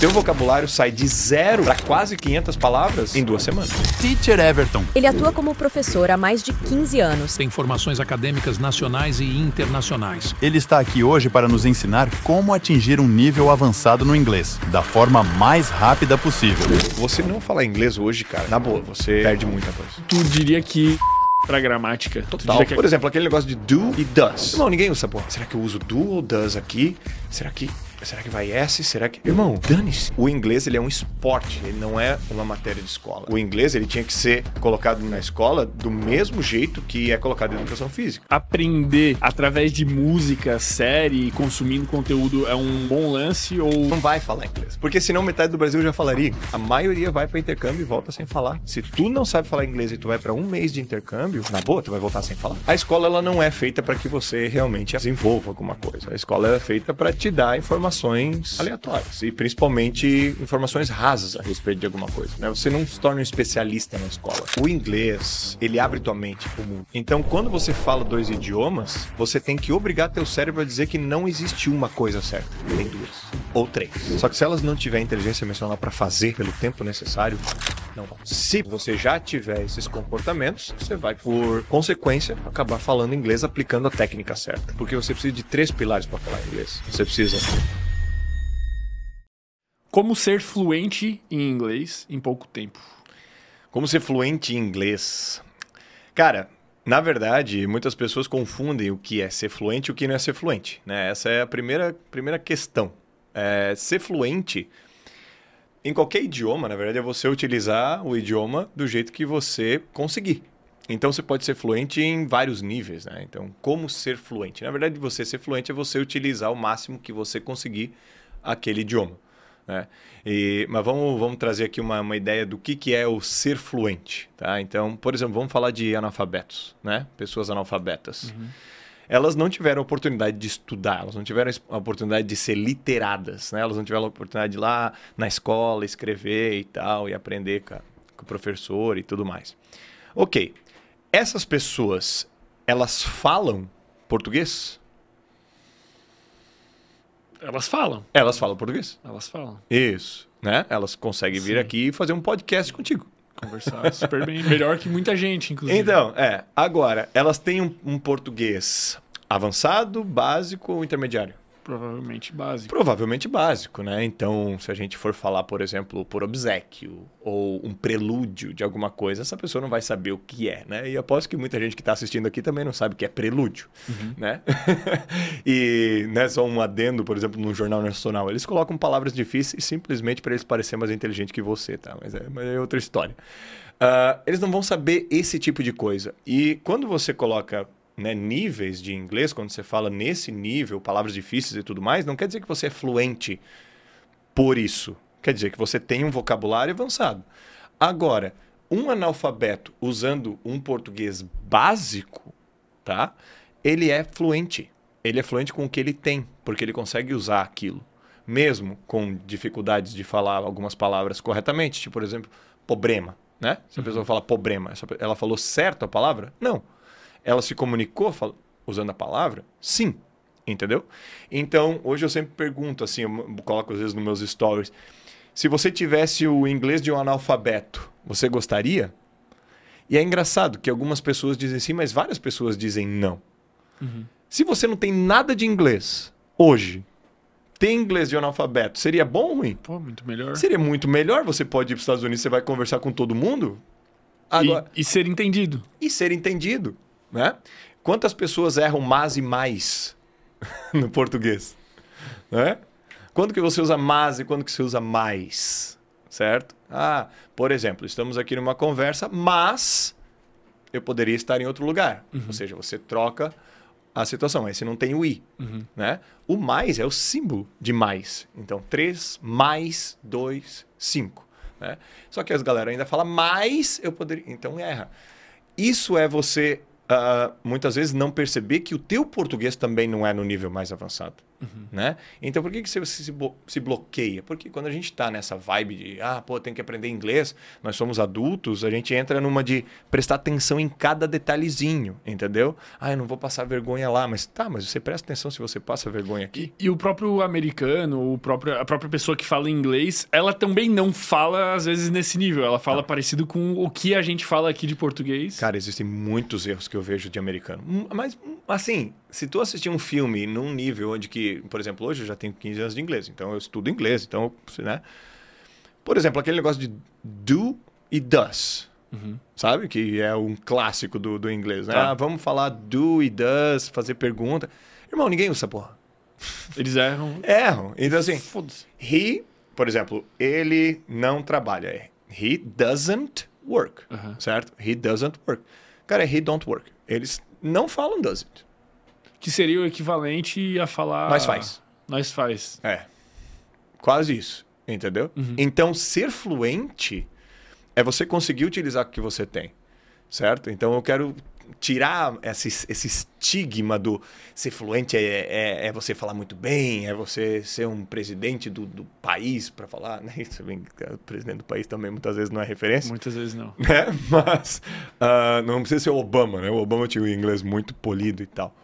teu vocabulário sai de zero para quase 500 palavras em duas semanas. Teacher Everton. Ele atua como professor há mais de 15 anos. Tem formações acadêmicas nacionais e internacionais. Ele está aqui hoje para nos ensinar como atingir um nível avançado no inglês, da forma mais rápida possível. Você não falar inglês hoje, cara, na boa, você perde muita coisa. Tu diria que pra gramática. tu Total. diria que é Por exemplo, aquele negócio de do e does. Não, ninguém usa, pô. Será que eu uso do ou does aqui? Será que. Será que vai S? Será que. Irmão, dane-se. O inglês, ele é um esporte, ele não é uma matéria de escola. O inglês, ele tinha que ser colocado na escola do mesmo jeito que é colocado em educação física. aprender através de música, série, consumindo conteúdo é um bom lance ou Não vai falar inglês. Porque senão metade do Brasil já falaria. A maioria vai para intercâmbio e volta sem falar. Se tu não sabe falar inglês e tu vai para um mês de intercâmbio, na boa, tu vai voltar sem falar. A escola ela não é feita para que você realmente desenvolva alguma coisa. A escola é feita para te dar informações aleatórias e principalmente informações rasas a respeito de alguma coisa. Né? Você não se torna um especialista na escola. O inglês ele abre tua mente pro mundo. Então, quando você fala dois idiomas, você tem que obrigar teu cérebro a dizer que não existe uma coisa certa. Tem duas ou três. Só que se elas não tiverem inteligência emocional para fazer pelo tempo necessário, não. Se você já tiver esses comportamentos, você vai, por consequência, acabar falando inglês aplicando a técnica certa. Porque você precisa de três pilares para falar inglês. Você precisa como ser fluente em inglês em pouco tempo. Como ser fluente em inglês? Cara, na verdade, muitas pessoas confundem o que é ser fluente e o que não é ser fluente. Né? Essa é a primeira, primeira questão. É, ser fluente em qualquer idioma, na verdade, é você utilizar o idioma do jeito que você conseguir. Então você pode ser fluente em vários níveis, né? Então, como ser fluente? Na verdade, você ser fluente é você utilizar o máximo que você conseguir aquele idioma. Né? E, mas vamos, vamos trazer aqui uma, uma ideia do que, que é o ser fluente. Tá? Então, por exemplo, vamos falar de analfabetos, né? pessoas analfabetas. Elas não tiveram a oportunidade de estudar, elas não tiveram a oportunidade de ser literadas, né? elas não tiveram a oportunidade de ir lá na escola escrever e tal, e aprender com, a- com o professor e tudo mais. Ok, essas pessoas, elas falam português? Elas falam, Elas falam português? elas falam. Isso, né? Elas conseguem vir Sim. aqui e fazer um podcast contigo. Conversar super bem, melhor que muita gente, inclusive. Então, é. Agora, elas têm um, um português avançado, básico ou intermediário? Provavelmente básico. Provavelmente básico, né? Então, se a gente for falar, por exemplo, por obsequio ou um prelúdio de alguma coisa, essa pessoa não vai saber o que é, né? E aposto que muita gente que está assistindo aqui também não sabe o que é prelúdio, né? e né, só um adendo, por exemplo, no Jornal Nacional, eles colocam palavras difíceis simplesmente para eles parecerem mais inteligentes que você, tá? Mas é, mas é outra história. Ah, eles não vão saber esse tipo de coisa. E quando você coloca né, níveis de inglês, quando você fala nesse nível, palavras difíceis e tudo mais, não quer dizer que você é fluente por isso. Quer dizer que você tem um vocabulário avançado. Agora, um analfabeto usando um português básico, tá? Ele é fluente. Ele é fluente com o que ele tem, porque ele consegue usar aquilo. Mesmo com dificuldades de falar algumas palavras corretamente, tipo, por exemplo, problema, né? Se a pessoa fala problema, ela falou certo a palavra? Não. Ela se comunicou fal- usando a palavra? Sim. Entendeu? Então, hoje eu sempre pergunto, assim, eu coloco às vezes nos meus stories, se você tivesse o inglês de um analfabeto, você gostaria? E é engraçado que algumas pessoas dizem sim, mas várias pessoas dizem não. Se você não tem nada de inglês hoje, tem inglês de um analfabeto, seria bom ou ruim? Pô, muito melhor. Seria muito melhor. Você pode ir para os Estados Unidos, você vai conversar com todo mundo. Agora, E, e ser entendido. e ser entendido, né? Quantas pessoas erram mas e mais no português, né? Quando que você usa mas e quando que você usa mais, certo? Ah, por exemplo, estamos aqui numa conversa, mas eu poderia estar em outro lugar. Ou seja, você troca a situação. Aí você não tem o i, né? O mais é o símbolo de mais. Então, 3 mais 2, 5. Né? Só que as galera ainda fala mais, eu poderia... Então, erra. Isso é você, ah, muitas vezes, não perceber que o teu português também não é no nível mais avançado. Né? Então, por que, que você se, se bloqueia? Porque quando a gente está nessa vibe de, ah, pô, tem que aprender inglês, nós somos adultos, a gente entra numa de prestar atenção em cada detalhezinho, entendeu? Ah, eu não vou passar vergonha lá, mas tá, mas você presta atenção se você passa vergonha aqui. E o próprio americano, o próprio, a própria pessoa que fala inglês, ela também não fala, às vezes, nesse nível. Ela fala parecido com o que a gente fala aqui de português. Cara, existem muitos erros que eu vejo de americano. Mas, assim, se tu assistir um filme num nível onde que, por exemplo, hoje eu já tenho 15 anos de inglês, então eu estudo inglês, então, né? Por exemplo, aquele negócio de do e does, sabe? Que é um clássico do, do inglês, né? Tá. Ah, vamos falar do e does, fazer pergunta. Irmão, ninguém usa essa porra. Eles erram. Erram. Então, assim, he, por exemplo, ele não trabalha. He doesn't work, Aham. certo? He doesn't work. Cara, he don't work. Eles não falam doesn't, Que seria o equivalente a falar. mas faz. Nós faz. É. Quase isso, entendeu? Então, ser fluente é você conseguir utilizar o que você tem, certo? Então, eu quero tirar esse, esse estigma do ser fluente é, é, é você falar muito bem, é você ser um presidente do, do país para falar, né? Isso bem, o presidente do país também muitas vezes não é referência. Muitas vezes não. né? Mas ah, não precisa ser o Obama, né? O Obama tinha o inglês muito polido e tal.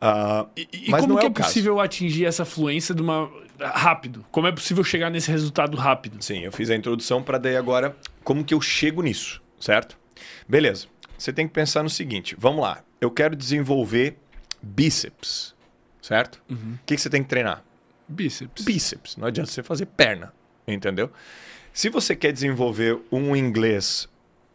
Ah, E, e mas como é é possível atingir essa fluência de uma rápido? Como é possível chegar nesse resultado rápido? Sim, eu fiz a introdução para daí agora como que eu chego nisso, certo? Beleza. Você tem que pensar no seguinte, vamos lá. Eu quero desenvolver bíceps, certo? O que, que você tem que treinar? Bíceps. Bíceps. Não adianta você fazer perna, entendeu? Se você quer desenvolver um inglês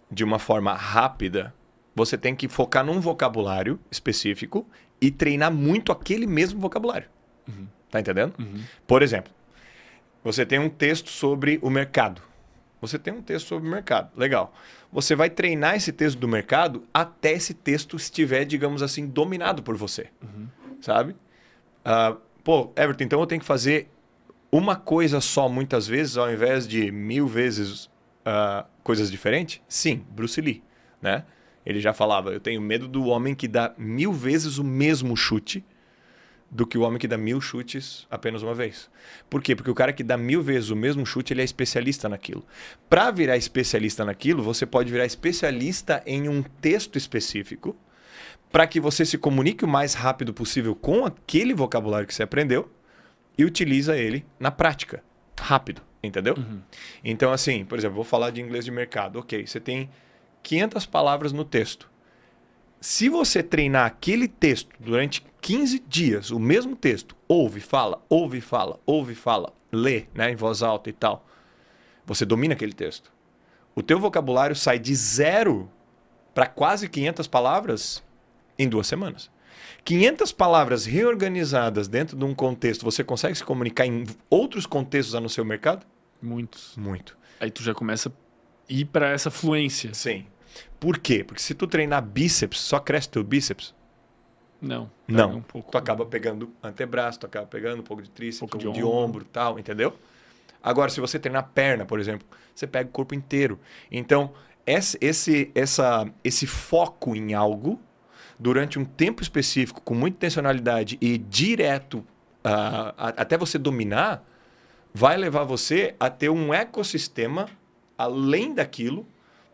de uma forma rápida, você tem que focar num vocabulário específico e treinar muito aquele mesmo vocabulário. Tá entendendo? Por exemplo, você tem um texto sobre o mercado. Você tem um texto sobre o mercado. Legal. Você vai treinar esse texto do mercado até esse texto estiver, digamos assim, dominado por você. Sabe? Ah, pô, Everton, então eu tenho que fazer uma coisa só muitas vezes, ao invés de mil vezes ah, coisas diferentes? Sim, Bruce Lee, né? Ele já falava, eu tenho medo do homem que dá mil vezes o mesmo chute do que o homem que dá mil chutes apenas uma vez. Por quê? Porque o cara que dá mil vezes o mesmo chute, ele é especialista naquilo. Para virar especialista naquilo, você pode virar especialista em um texto específico, para que você se comunique o mais rápido possível com aquele vocabulário que você aprendeu e utiliza ele na prática, rápido, entendeu? Então, assim, por exemplo, vou falar de inglês de mercado. Ok, você tem 500 palavras no texto. Se você treinar aquele texto durante 15 dias, o mesmo texto, ouve, fala, ouve, fala, ouve, fala, lê, né, em voz alta e tal, você domina aquele texto. O teu vocabulário sai de zero para quase 500 palavras em duas semanas. 500 palavras reorganizadas dentro de um contexto, você consegue se comunicar em outros contextos a no seu mercado? Muitos. Muito. Aí tu já começa a ir pra essa fluência. Sim. Por quê? Porque se tu treinar bíceps, só cresce teu bíceps. Não. Não. Um pouco. Tu acaba pegando antebraço, tu acaba pegando um pouco de tríceps, um pouco pouco de de, ombro. ombro e tal, entendeu? Agora, se você treinar perna, por exemplo, você pega o corpo inteiro. Então, esse, esse, essa, esse foco em algo durante um tempo específico, com muita intencionalidade e direto ah, a- até você dominar, vai levar você a ter um ecossistema além daquilo,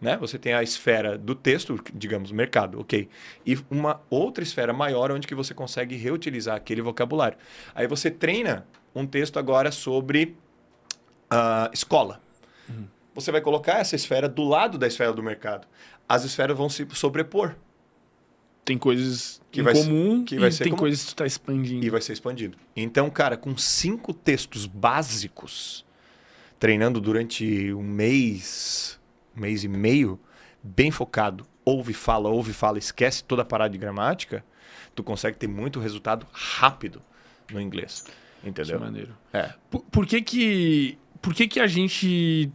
né? Você tem a esfera do texto, digamos, mercado, ok? E uma outra esfera maior onde que você consegue reutilizar aquele vocabulário. Aí você treina um texto agora sobre ah, escola. Você vai colocar essa esfera do lado da esfera do mercado. As esferas vão se sobrepor Tem coisas Que em vai ser- comum que vai e ser tem comum. coisas que tu tá expandindo. e vai ser expandido. Então, cara, com cinco textos básicos, treinando durante um mês, um mês e meio, bem focado, ouve, fala, ouve, fala, esquece toda a parada de gramática, tu consegue ter muito resultado rápido no inglês. Que Entendeu? maneiro. É. Por, por que que... Por que que a gente...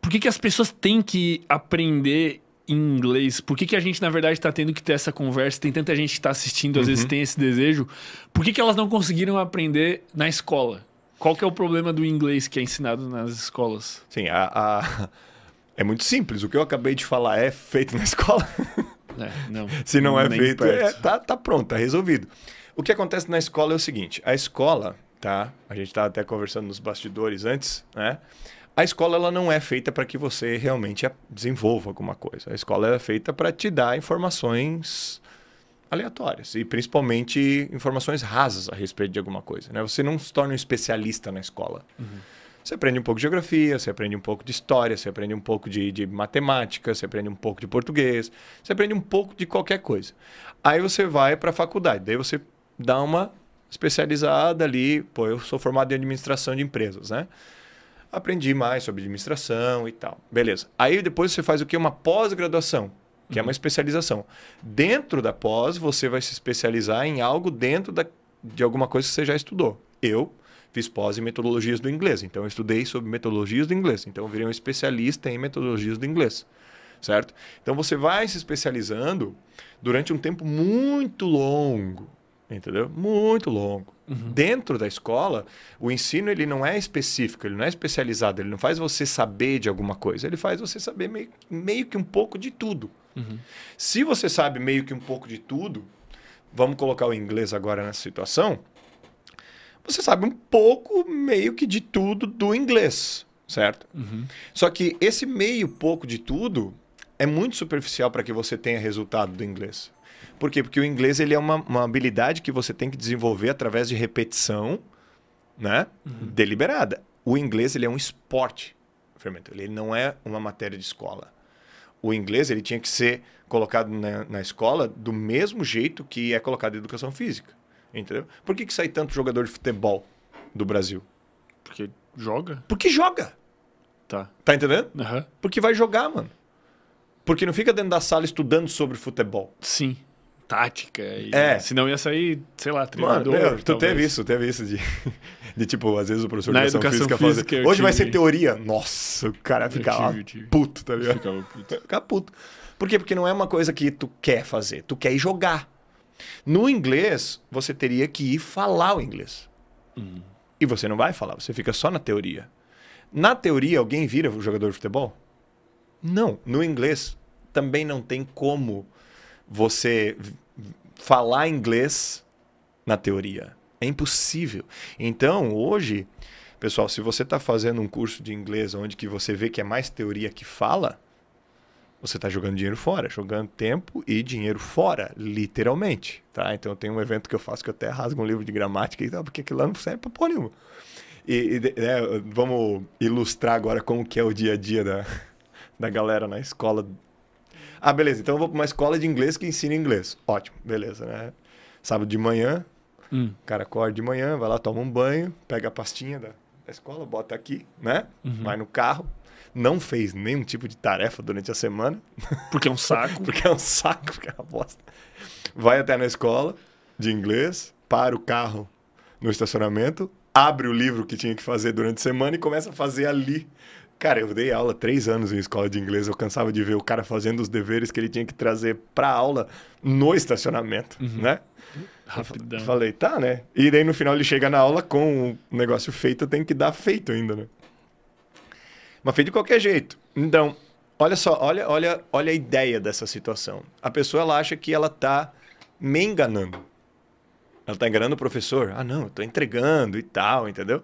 Por que que as pessoas têm que aprender em inglês? Por que que a gente, na verdade, está tendo que ter essa conversa? Tem tanta gente que está assistindo, às vezes Uhum. tem esse desejo. Por que que elas não conseguiram aprender na escola? Qual que é o problema do inglês que é ensinado nas escolas? Sim, a, a- é muito simples. O que eu acabei de falar é feito na escola. É, não. Se não é feito, é, tá, tá pronto, tá resolvido. O que acontece na escola é o seguinte: a escola, tá? A gente estava até conversando nos bastidores antes, né? A escola ela não é feita para que você realmente desenvolva alguma coisa. A escola é feita para te dar informações aleatórias e principalmente informações rasas a respeito de alguma coisa. Né? Você não se torna um especialista na escola. Você aprende um pouco de geografia, você aprende um pouco de história, você aprende um pouco de, de matemática, você aprende um pouco de português, você aprende um pouco de qualquer coisa. Aí você vai para a faculdade, daí você dá uma especializada ali. Pô, eu sou formado em administração de empresas, né? Aprendi mais sobre administração e tal. Beleza. Aí depois você faz o quê? Uma pós-graduação, que é uma especialização. Dentro da pós, você vai se especializar em algo dentro da, de alguma coisa que você já estudou. Eu fiz pós em metodologias do inglês, então eu estudei sobre metodologias do inglês. Então eu virei um especialista em metodologias do inglês, certo? Então você vai se especializando durante um tempo muito longo, entendeu? Muito longo. Dentro da escola, o ensino ele não é específico, ele não é especializado, ele não faz você saber de alguma coisa, ele faz você saber meio, meio que um pouco de tudo. Se você sabe meio que um pouco de tudo, vamos colocar o inglês agora nessa situação, você sabe um pouco meio que de tudo do inglês, certo? Só que esse meio pouco de tudo é muito superficial para que você tenha resultado do inglês. Por quê? Porque o inglês ele é uma, uma habilidade que você tem que desenvolver através de repetição né? deliberada. O inglês ele é um esporte, Fermento. Ele não é uma matéria de escola. O inglês ele tinha que ser colocado na, na escola do mesmo jeito que é colocado em educação física. Entendeu? Por que, que sai tanto jogador de futebol do Brasil? Porque joga? Porque joga. Tá. Tá entendendo? Aham. Porque vai jogar, mano. Porque não fica dentro da sala estudando sobre futebol. Sim. Tática. E... É. Senão ia sair, sei lá, Mano, treinador. meu, tu teve isso, teve isso de, de tipo, às vezes o professor Na de educação, educação física, física, fala eu hoje vai tive- ser teoria. Nossa, o cara fica lá tive, tive. puto, tá ligado? Ficava puto. Fica puto. Por quê? Porque não é uma coisa que tu quer fazer, tu quer ir jogar. No inglês, você teria que ir falar o inglês. E você não vai falar, você fica só na teoria. Na teoria, alguém vira jogador de futebol? Não. No inglês, também não tem como você falar inglês na teoria. É impossível. Então, hoje, pessoal, se você está fazendo um curso de inglês onde que você vê que é mais teoria que fala, você está jogando dinheiro fora, jogando tempo e dinheiro fora, literalmente. Tá? Então, tem um evento que eu faço que eu até rasgo um livro de gramática e tal, porque aquilo lá não serve para porra nenhuma. E, e, né, vamos ilustrar agora como que é o dia a dia da, da galera na escola. Ah, beleza. Então eu vou para uma escola de inglês que ensina inglês. Ótimo, beleza, né? Sábado de manhã, Hum. o cara acorda de manhã, vai lá, toma um banho, pega a pastinha da, da escola, bota aqui, né? Vai no carro. Não fez nenhum tipo de tarefa durante a semana, Porque é um saco. porque é um saco, porque é uma bosta. Vai até na escola de inglês, para o carro no estacionamento, abre o livro que tinha que fazer durante a semana e começa a fazer ali. Cara, eu dei aula três anos em escola de inglês, eu cansava de ver o cara fazendo os deveres que ele tinha que trazer para aula no estacionamento, né? Rapidão. Falei, tá, né? E daí no final ele chega na aula com o negócio feito, tem que dar feito ainda, né? Mas feito de qualquer jeito. Então, olha só, olha, olha, olha a ideia dessa situação. A pessoa ela acha que ela tá me enganando. Ela tá enganando o professor. Ah, não, eu tô entregando e tal, entendeu?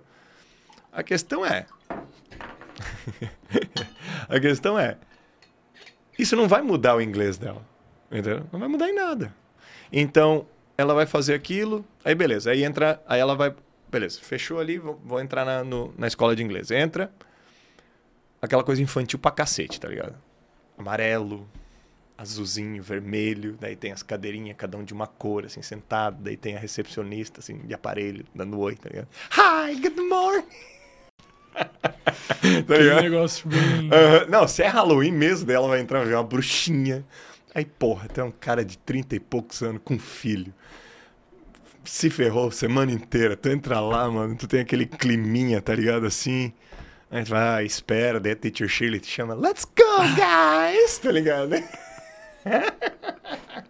A questão é. a questão é. Isso não vai mudar o inglês dela. Entendeu? Não vai mudar em nada. Então, ela vai fazer aquilo, aí beleza. Aí entra, aí ela vai. Beleza, fechou ali, vou, vou entrar na, no- na escola de inglês. Entra. Aquela coisa infantil pra cacete, tá ligado? Amarelo, azulzinho, vermelho, daí tem as cadeirinhas, cada um de uma cor, assim, sentado, daí tem a recepcionista, assim, de aparelho, dando oi, tá ligado? Hi, good morning! tá ligado? negócio bem. Não, se é Halloween mesmo, daí ela vai entrar ver uma bruxinha. Aí, porra, tem um cara de 30 e poucos anos com um filho. Se ferrou semana inteira. Tu entra lá, mano, tu tem aquele climinha, tá ligado? Assim. Aí tu vai, ah, espera, daí a teacher Shirley te chama, let's go, guys! tá ligado?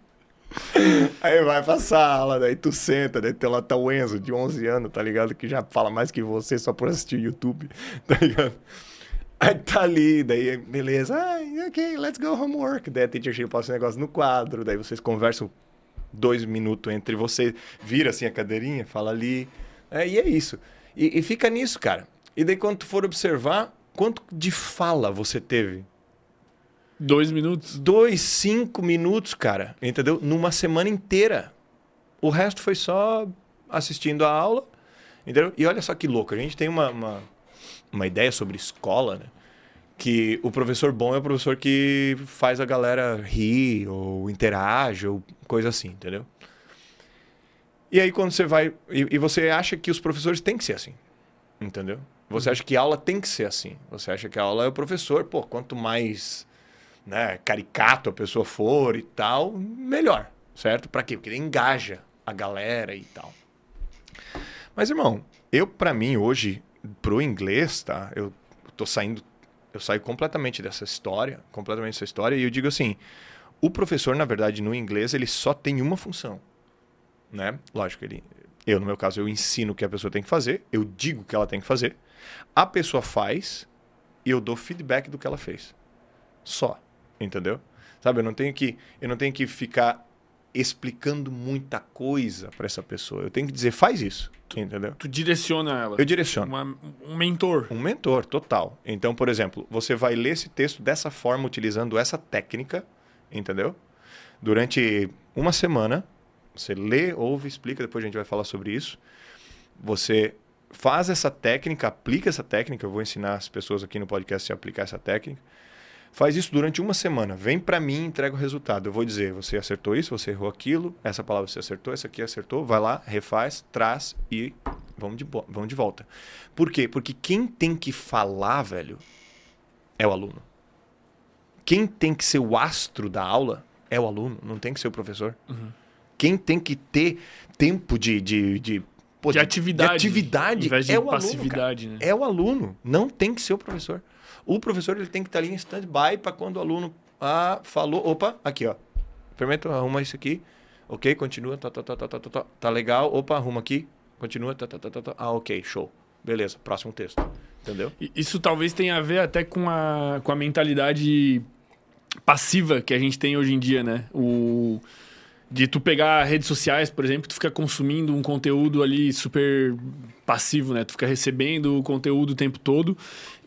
Aí vai pra sala, daí tu senta, daí lá tá o Enzo, de 11 anos, tá ligado? Que já fala mais que você só por assistir YouTube, tá ligado? Aí tá ali, daí beleza, ah, ok, let's go homework. Daí a teacher chega passa um negócio no quadro, daí vocês conversam dois minutos entre você, vira assim a cadeirinha, fala ali. É, e é isso. E, e fica nisso, cara. E daí quando tu for observar, quanto de fala você teve? Dois minutos. Dois, cinco minutos, cara. Entendeu? Numa semana inteira. O resto foi só assistindo a aula. Entendeu? E olha só que louco. A gente tem uma, uma, uma ideia sobre escola, né? Que o professor bom é o professor que faz a galera rir, ou interage, ou coisa assim, entendeu? E aí quando você vai. E, e você acha que os professores têm que ser assim. Entendeu? Você acha que a aula tem que ser assim. Você acha que a aula é o professor, pô, quanto mais né, caricato a pessoa for e tal, melhor, certo? Para quê? Porque ele engaja a galera e tal. Mas, irmão, eu, para mim, hoje, pro inglês, tá? Eu tô saindo, eu saio completamente dessa história, completamente dessa história, e eu digo assim, o professor, na verdade, no inglês, ele só tem uma função, né? Lógico, ele, eu, no meu caso, eu ensino o que a pessoa tem que fazer, eu digo o que ela tem que fazer, a pessoa faz e eu dou feedback do que ela fez. Só, entendeu? Sabe, eu não tenho que, eu não tenho que ficar explicando muita coisa para essa pessoa. Eu tenho que dizer, faz isso, entendeu? Tu direciona ela. Eu direciono. Uma- um mentor. Um mentor, total. Então, por exemplo, você vai ler esse texto dessa forma, utilizando essa técnica, entendeu? Durante uma semana, você lê, ouve, explica, depois a gente vai falar sobre isso. Você faz essa técnica, aplica essa técnica, eu vou ensinar as pessoas aqui no podcast a aplicar essa técnica. Faz isso durante uma semana. Vem para mim e entrega o resultado. Eu vou dizer, você acertou isso, você errou aquilo, essa palavra você acertou, essa aqui acertou. Vai lá, refaz, traz e vamos de, vamos de volta. Por quê? Porque quem tem que falar, velho, é o aluno. Quem tem que ser o astro da aula é o aluno, não tem que ser o professor. Quem tem que ter tempo de, de, de, pô, De atividade. de atividade Em vez de é o aluno, né? É o aluno, não tem que ser o professor. O professor ele tem que estar ali em stand-by para quando o aluno ah, falou, opa, aqui ó, experimenta, arruma isso aqui, ok, continua, tá, tá, tá, tá, tá, tá, tá, tá legal, opa, arruma aqui, continua, tá, tá, tá, tá, tá, ah, ok, show, beleza, próximo texto, entendeu? Isso talvez tenha a ver até com a, com a mentalidade passiva que a gente tem hoje em dia, né? O de tu pegar redes sociais, por exemplo, tu fica consumindo um conteúdo ali super passivo, né? Tu fica recebendo o conteúdo o tempo todo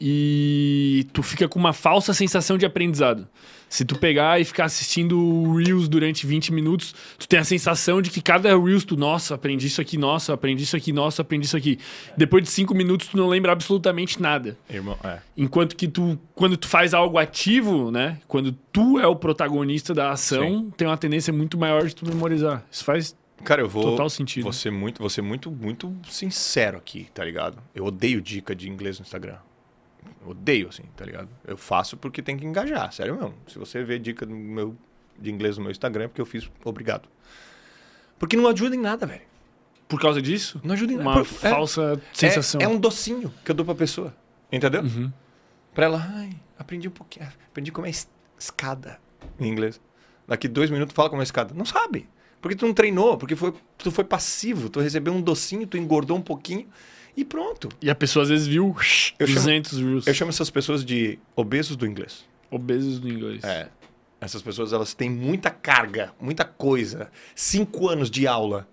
e tu fica com uma falsa sensação de aprendizado. Se tu pegar e ficar assistindo Reels durante 20 minutos, tu tem a sensação de que cada Reels tu, nossa, aprendi isso aqui, nossa, aprendi isso aqui, nossa, aprendi isso aqui. Depois de 5 minutos tu não lembra absolutamente nada. Irmão, é. Enquanto que tu, quando tu faz algo ativo, né? Quando tu é o protagonista da ação, tem uma tendência muito maior de tu memorizar. Isso faz. Cara, eu vou. Total sentido. Ser muito, ser muito, muito sincero aqui, tá ligado? Eu odeio dica de inglês no Instagram. Eu odeio, assim, tá ligado? Eu faço porque tem que engajar, sério mesmo. Se você vê dica do meu, de inglês no meu Instagram, é porque eu fiz obrigado. Porque não ajuda em nada, velho. Por causa disso? Não ajuda em nada. Uma Por- é- falsa sensação. É, é um docinho que eu dou pra pessoa. Entendeu? Uhum. Pra ela, ai, aprendi um pouquinho. Aprendi como é es- escada em inglês. Daqui dois minutos fala como é escada. Não sabe. Porque tu não treinou, porque foi, tu foi passivo, tu recebeu um docinho, tu engordou um pouquinho e pronto. E a pessoa às vezes viu Eu chamo- 200 Reels. Eu chamo essas pessoas de obesos do inglês. Obesos do inglês. É. Essas pessoas, elas têm muita carga, muita coisa. Cinco anos de aula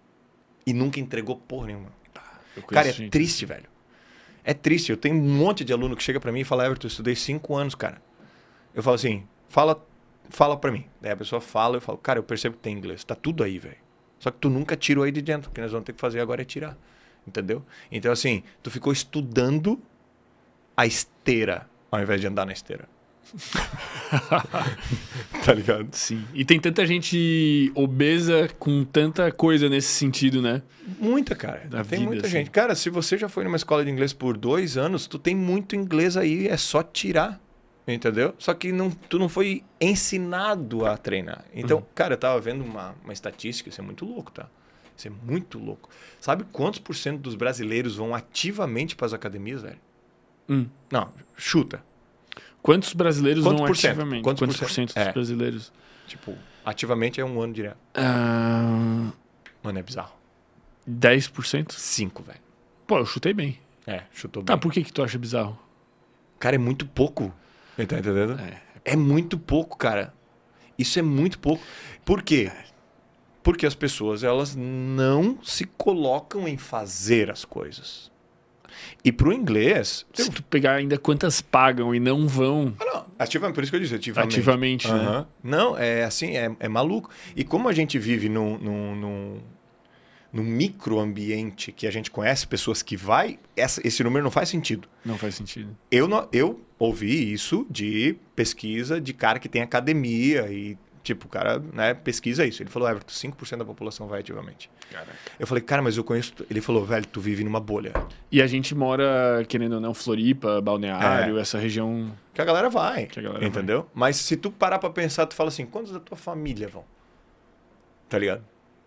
e nunca entregou porra nenhuma. Conheço Cara, é gente. triste, velho. É triste. Eu tenho um monte de aluno que chega pra mim e fala, Everton, eu estudei cinco anos, cara. Eu falo assim, fala, fala pra mim. Daí a pessoa fala, eu falo, cara, eu percebo que tem inglês. Tá tudo aí, velho. Só que tu nunca tirou aí de dentro. O que nós vamos ter que fazer agora é tirar. Entendeu? Então, assim, tu ficou estudando a esteira ao invés de andar na esteira. tá ligado? Sim. E tem tanta gente obesa com tanta coisa nesse sentido, né? Muita, cara. Da tem vida, muita assim. gente. Cara, se você já foi numa escola de inglês por dois anos, tu tem muito inglês aí, é só tirar. Entendeu? Só que não, tu não foi ensinado a treinar. Então, Uhum. cara, eu tava vendo uma, uma estatística, isso é muito louco, tá? Isso é muito louco. Sabe quantos por cento dos brasileiros vão ativamente para as academias, velho? Hum. Não, chuta. Quantos brasileiros Quantos vão por cento? ativamente? Quantos Quantos, por por cento? cento dos É. brasileiros? Tipo, ativamente é um ano direto. Ah, Mano, é bizarro. 10%? Cinco, velho. Pô, eu chutei bem. É, chutou bem. Tá, por que, que tu acha bizarro? Cara, é muito pouco. Tá entendendo? É. É muito pouco, cara. Isso é muito pouco. Por quê? Porque as pessoas elas não se colocam em fazer as coisas. E pro inglês, Se tu pegar ainda quantas pagam e não vão Ah, não. Ativamente, por isso que eu disse, ativamente. ativamente, né? Aham. Não, é assim, é, é maluco. E como a gente vive num, num, num, num microambiente que a gente conhece pessoas que vai, essa- esse número não faz sentido. Não faz sentido. Eu, não- eu ouvi isso de pesquisa de cara que tem academia e, tipo, o cara né, pesquisa isso. Ele falou, Everton, 5% da população vai ativamente. Eu falei, cara, mas eu conheço... Ele falou, velho, tu vive numa bolha. E a gente mora, querendo ou não, Floripa, Balneário, É. essa região. Que a galera vai, Que a galera entendeu? Mas se tu parar pra pensar, tu fala assim, quantos da tua família vão? Tá ligado?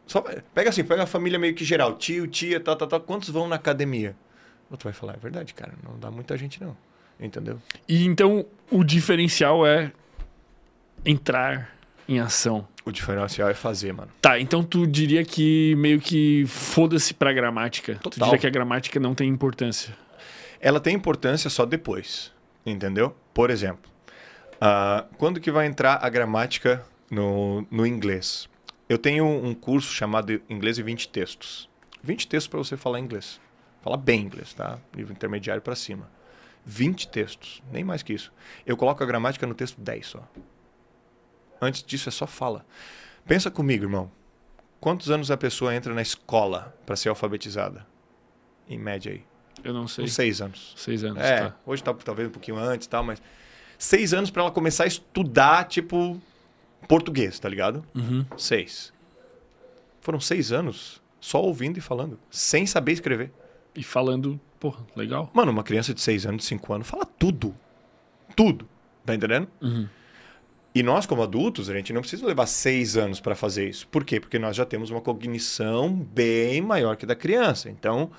Só pega assim, pega a família meio que geral, tio, tia, tal, tal, tal, quantos vão na academia? Tu vai falar, é verdade, cara, não dá muita gente não, entendeu? E então o diferencial é entrar em ação. O diferencial é fazer, mano. Tá, então tu diria que meio que foda-se pra gramática. Tu Total. diria que a gramática não tem importância. Ela tem importância só depois, entendeu? Por exemplo, ah, quando que vai entrar a gramática no, no inglês? Eu tenho um curso chamado Inglês e 20 Textos. 20 textos para você falar inglês. Falar bem inglês, tá? Nível intermediário para cima. 20 textos, nem mais que isso. Eu coloco a gramática no texto 10 só. Antes disso é só fala. Pensa comigo, irmão. Quantos anos a pessoa entra na escola para ser alfabetizada? Em média aí. Eu não sei. Uns seis anos. Seis anos, É, tá. hoje tá talvez um pouquinho antes e tal, mas seis anos pra ela começar a estudar, tipo, português, tá ligado? Uhum. Seis. Foram seis anos só ouvindo e falando, sem saber escrever. E falando, porra, legal. Mano, uma criança de seis anos, de cinco anos, fala tudo. Tudo. Tá entendendo? Uhum. E nós, como adultos, a gente não precisa levar seis anos para fazer isso. Por quê? Porque nós já temos uma cognição bem maior que a da criança. Então,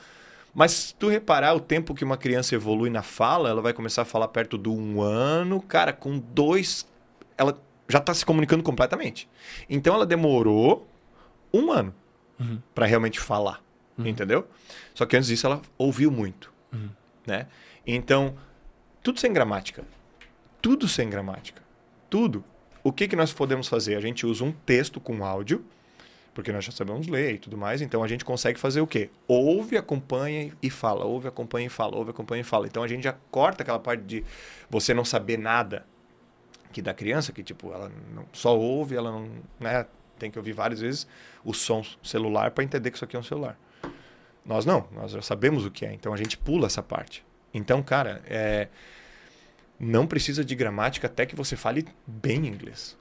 mas se tu reparar o tempo que uma criança evolui na fala, ela vai começar a falar perto do um ano. Cara, com dois, ela já está se comunicando completamente. Então, ela demorou um ano para realmente falar. Entendeu? Só que antes disso, ela ouviu muito. Né? Então, tudo sem gramática. Tudo sem gramática. Tudo. O que, que nós podemos fazer? A gente usa um texto com áudio, porque nós já sabemos ler e tudo mais, então a gente consegue fazer o quê? Ouve, acompanha e fala, ouve, acompanha e fala, ouve, acompanha e fala. Então a gente já corta aquela parte de você não saber nada que da criança, que tipo, ela não, só ouve, ela não, né, tem que ouvir várias vezes o som celular para entender que isso aqui é um celular. Nós não, nós já sabemos o que é, então a gente pula essa parte. Então, cara, é, não precisa de gramática até que você fale bem inglês.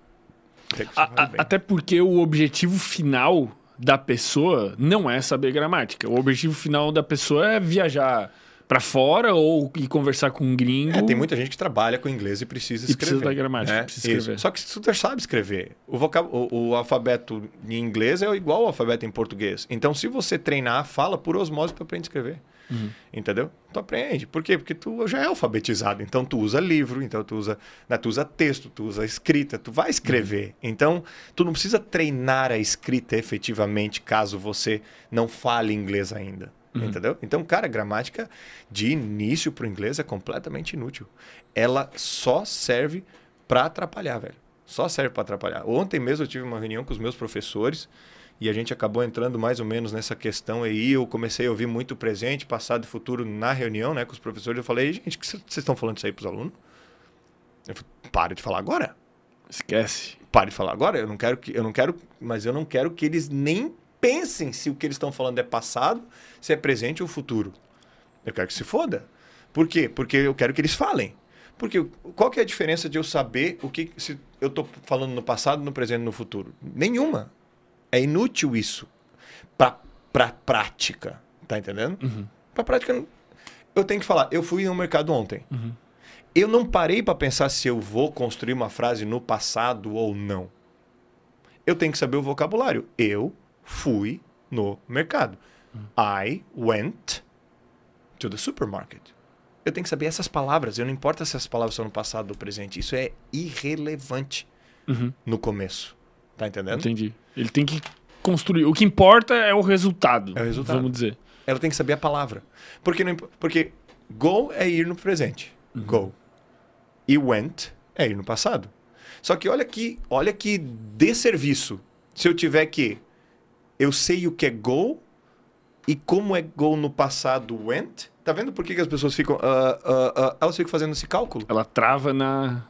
Até, A- a- bem. até porque o objetivo final da pessoa não é saber gramática. O objetivo final da pessoa é viajar pra fora ou ir conversar com um gringo. É, tem muita gente que trabalha com inglês e precisa E escrever. precisa da gramática, né? precisa Isso. escrever. Só que já sabe escrever, o, vocab... o, o alfabeto em inglês é igual ao alfabeto em português. Então, se você treinar, fala por osmose, tu aprende a escrever. Uhum. Entendeu? Tu aprende. Por quê? Porque tu já é alfabetizado. Então, tu usa livro, então tu usa, né, tu usa texto, tu usa escrita, tu vai escrever. Uhum. Então, tu não precisa treinar a escrita efetivamente caso você não fale inglês ainda. Uhum. Entendeu? Então, cara, gramática de início para o inglês é completamente inútil. Ela só serve para atrapalhar, velho. Só serve para atrapalhar. Ontem mesmo eu tive uma reunião com os meus professores e a gente acabou entrando mais ou menos nessa questão aí. Eu comecei a ouvir muito presente, passado e futuro na reunião, né, com os professores. Eu falei, gente, o que vocês estão falando isso aí para os alunos? Eu falei, para de falar agora. Esquece. Pare de falar agora. Eu não quero que, eu não quero, mas eu não quero que eles nem pensem se o que eles estão falando é passado, se é presente ou futuro. Eu quero que se foda. Por quê? Porque eu quero que eles falem. Porque qual que é a diferença de eu saber o que se eu estou falando no passado, no presente e no futuro? Nenhuma. É inútil isso para para prática, tá entendendo? Para prática eu tenho que falar, eu fui no mercado ontem. Eu não parei para pensar se eu vou construir uma frase no passado ou não. Eu tenho que saber o vocabulário. Eu fui no mercado. I went to the supermarket. Eu tenho que saber essas palavras. Eu não importa se essas palavras são no passado ou no presente. Isso é irrelevante Uhum. no começo. Tá entendendo? Entendi. Ele tem que construir. O que importa é o resultado. É o resultado. Vamos dizer. Ela tem que saber a palavra. Porque, não, porque go é ir no presente. Go. E went é ir no passado. Só que olha que, olha que desserviço. Se eu tiver que eu sei o que é go e como é go no passado went. Tá vendo por que, que as pessoas ficam. ah, ah, ah, elas ficam fazendo esse cálculo? Ela trava na.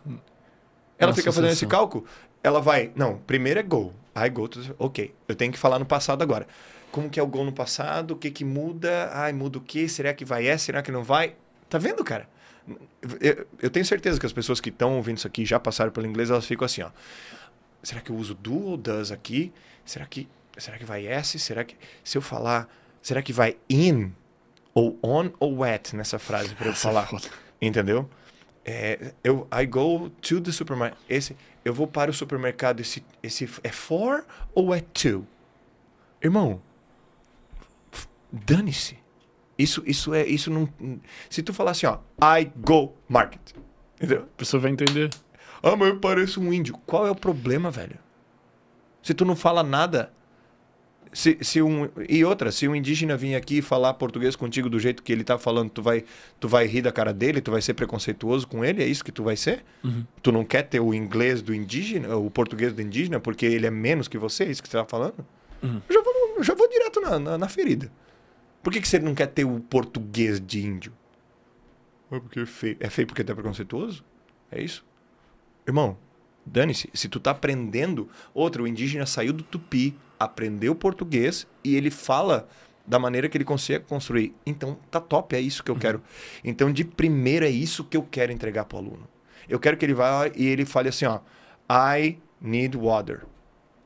Ela na fica fazendo esse cálculo. Ela vai. Não, primeiro é go. I go to. Ok, eu tenho que falar no passado agora. Como que é o go no passado? O que que muda? Ai, muda o quê? Será que vai é? Será que não vai? Tá vendo, cara? Eu, eu tenho certeza que as pessoas que estão ouvindo isso aqui já passaram pelo inglês, elas ficam assim, ó. Será que eu uso do ou does aqui? Será que será que vai S? Será que se eu falar, será que vai in ou on ou at nessa frase para eu Essa é falar? foda. Entendeu? É, eu I go to the supermarket. Esse eu vou para o supermercado esse esse é for ou é to? Irmão, dane-se. Isso isso é isso não se tu falar assim, ó, I go market. Entendeu? A pessoa vai entender. Ah, mas eu pareço um índio. Qual é o problema, velho? Se tu não fala nada. Se, se um, e outra, se um indígena vir aqui falar português contigo do jeito que ele tá falando, tu vai, tu vai rir da cara dele, tu vai ser preconceituoso com ele, é isso que tu vai ser? Tu não quer ter o inglês do indígena, o português do indígena, porque ele é menos que você, é isso que você tá falando? Eu já vou, eu já vou direto na, na, na ferida. Por que, que você não quer ter o português de índio? É porque é feio. É feio porque tu é preconceituoso? É isso? Irmão, dane-se. Se tu tá aprendendo. Outra, o indígena saiu do tupi, aprendeu português e ele fala da maneira que ele consegue construir. Então, tá top, é isso que eu quero. Então, de primeira, é isso que eu quero entregar pro aluno. Eu quero que ele vá e ele fale assim, ó. I need water.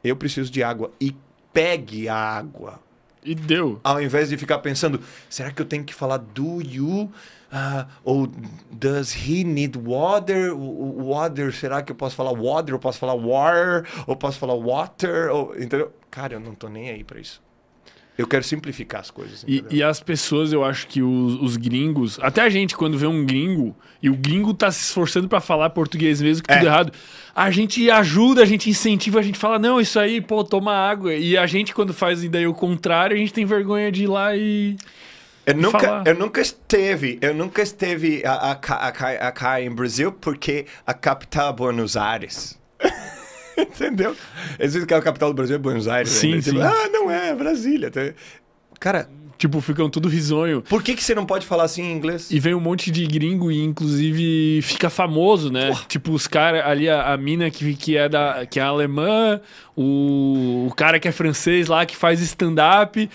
Eu preciso de água. E pegue a água E deu. ao invés de ficar pensando, será que eu tenho que falar do you? Ah, ou does he need water? Water, será que eu posso falar water? Eu posso falar war? Ou posso falar water? Ou, entendeu? Cara, eu não tô nem aí pra isso. Eu quero simplificar as coisas. E, e as pessoas, eu acho que os, os gringos, até a gente, quando vê um gringo, e o gringo tá se esforçando pra falar português mesmo que tudo É. errado, a gente ajuda, a gente incentiva, a gente fala, não, isso aí, pô, toma água. E a gente, quando faz daí o contrário, a gente tem vergonha de ir lá e. Eu nunca, falar. eu nunca esteve, eu nunca esteve a, a, a, a, a em Brasil porque a capital é Buenos Aires. Entendeu? Eles dizem que a capital do Brasil é Buenos Aires. Sim, né? Tipo, sim. ah, não é, é Brasília. Tá? Cara, Tipo, ficam tudo risonho. por que, que você não pode falar assim em inglês? E vem um monte de gringo e, inclusive, fica famoso, né? Tipo, os caras ali, a, a mina que, que, é da, que é alemã, o, o cara que é francês lá, que faz stand-up.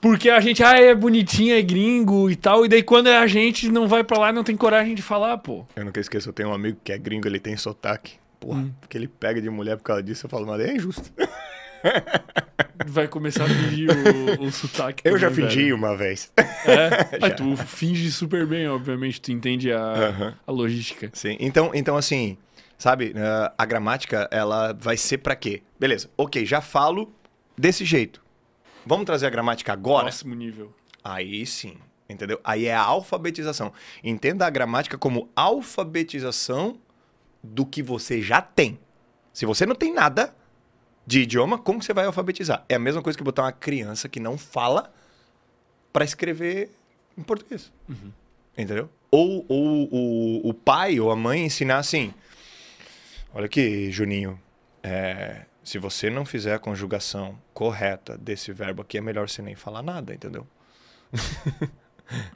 Porque a gente, ah, é bonitinho, é gringo e tal. E daí, quando é a gente, não vai pra lá não tem coragem de falar, pô. Eu nunca esqueço, eu tenho um amigo que é gringo, ele tem sotaque. Porra, porque ele pega de mulher por causa disso, eu falo, mas é injusto. Vai começar a fingir o, o sotaque. Eu já também, fingi velho. uma vez. É? Já. Tu finge super bem, obviamente. Tu entende a, a logística. Sim, então, então assim, sabe, eh, a gramática, ela vai ser pra quê? Beleza, ok, já falo desse jeito. Vamos trazer a gramática agora? Próximo nível. Aí sim, entendeu? Aí é a alfabetização. Entenda a gramática como alfabetização do que você já tem. Se você não tem nada de idioma, como você vai alfabetizar? É a mesma coisa que botar uma criança que não fala para escrever em português. Entendeu? Ou, ou o, o pai ou a mãe ensinar assim: olha aqui, Juninho, é, se você não fizer a conjugação correta desse verbo aqui, é melhor você nem falar nada, entendeu?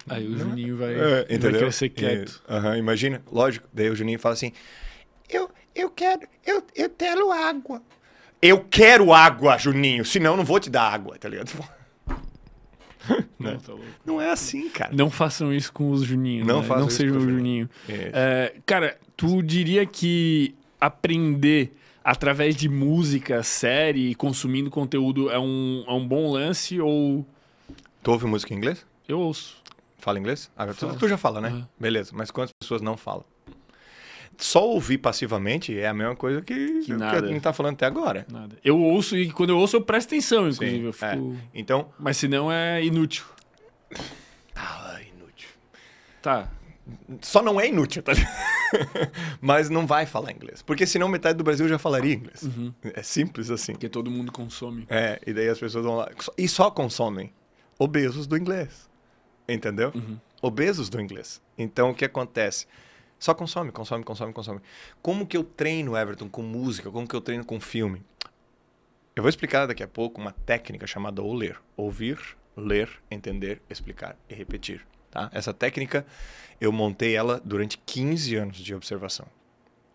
Aí o Juninho vai, É, vai crescer quieto. E- aham, imagina, lógico. Daí o Juninho fala assim: Eu, eu quero, eu, eu quero água. Eu quero água, Juninho, senão eu não vou te dar água, tá ligado? Não, tá louco. Não é assim, cara. Não façam isso com os Juninhos. Não né? façam Não isso sejam com o o Juninho. Isso. É, cara, tu diria que aprender através de música, série, consumindo conteúdo é um, é um bom lance ou Tu ouve música em inglês? eu ouço? Fala inglês? Ah, tu, Falo. tu já fala, né? Aham. Beleza, mas quantas pessoas não falam? Só ouvir passivamente é a mesma coisa que, que nada. a gente tá falando até agora. Nada. Eu ouço e quando eu ouço eu presto atenção, inclusive. eu é. fico... Então. Mas se não é inútil. Ah, inútil. Tá. Só não é inútil, tá? Mas não vai falar inglês. Porque senão metade do Brasil já falaria inglês. É simples assim. Porque todo mundo consome. É, e daí as pessoas vão lá. E só consomem obesos do inglês. Entendeu? Obesos do inglês. Então o que acontece? Só consome, consome, consome, consome. Como que eu treino, Everton, com música? Como que eu treino com filme? Eu vou explicar daqui a pouco uma técnica chamada OLER. Ouvir, ler, entender, explicar e repetir. Tá? Essa técnica, eu montei ela durante 15 anos de observação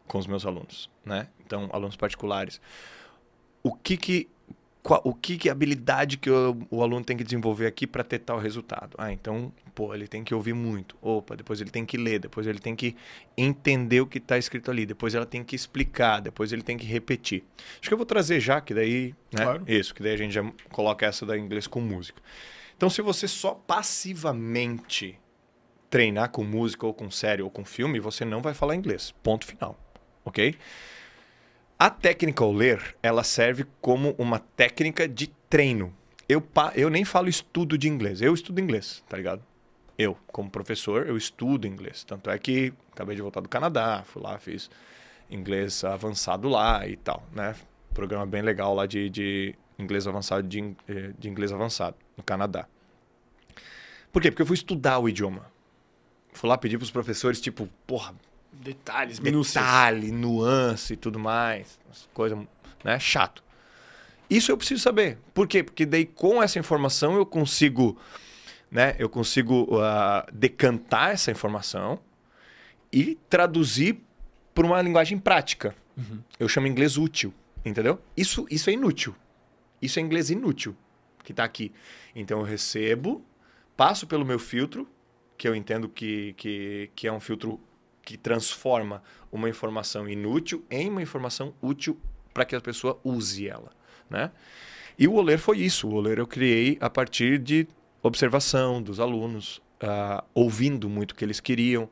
com os meus alunos. Né? Então, alunos particulares. O que que qual, o que, que habilidade que o, o, aluno tem que desenvolver aqui para ter tal resultado? Ah, então, pô, ele tem que ouvir muito. Opa, depois ele tem que ler, depois ele tem que entender o que está escrito ali, depois ela tem que explicar, depois ele tem que repetir. Acho que eu vou trazer já, que daí, né? Claro. Isso, que daí a gente já coloca essa da inglês com música. Então, se você só passivamente treinar com música ou com série ou com filme, você não vai falar inglês. Ponto final. Ok? A técnica ao ler, ela serve como uma técnica de treino. Eu, eu nem falo estudo de inglês, eu estudo inglês, tá ligado? Eu, como professor, eu estudo inglês. Tanto é que acabei de voltar do Canadá, fui lá, fiz inglês avançado lá e tal, né? Programa bem legal lá de, de inglês avançado, de, eh, de inglês avançado, no Canadá. Por quê? Porque eu fui estudar o idioma. Fui lá pedir para os professores, tipo, porra, Detalhes, minúcias. Detalhe, nuance e tudo mais. Coisa, né? Chato. Isso eu preciso saber. Por quê? Porque daí com essa informação eu consigo, né? Eu consigo uh, decantar essa informação e traduzir para uma linguagem prática. Uhum. Eu chamo inglês útil, entendeu? Isso, isso é inútil. Isso é inglês inútil que está aqui. Então eu recebo, passo pelo meu filtro, que eu entendo que, que, que é um filtro que transforma uma informação inútil em uma informação útil para que a pessoa use ela, né? E o Oler foi isso. O Oler eu criei a partir de observação dos alunos, uh, ouvindo muito o que eles queriam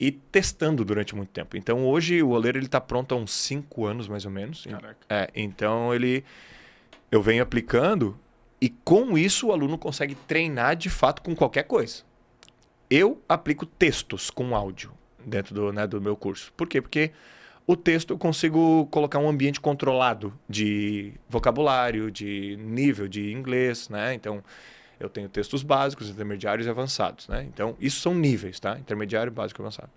e testando durante muito tempo. Então hoje o Oler ele está pronto há uns cinco anos mais ou menos. Caraca. É, então ele eu venho aplicando e com isso o aluno consegue treinar de fato com qualquer coisa. Eu aplico textos com áudio dentro do, né, do meu curso. Por quê? Porque o texto eu consigo colocar um ambiente controlado de vocabulário, de nível de inglês, né? Então, eu tenho textos básicos, intermediários e avançados, né? Então, isso são níveis, tá? Intermediário, básico e avançado.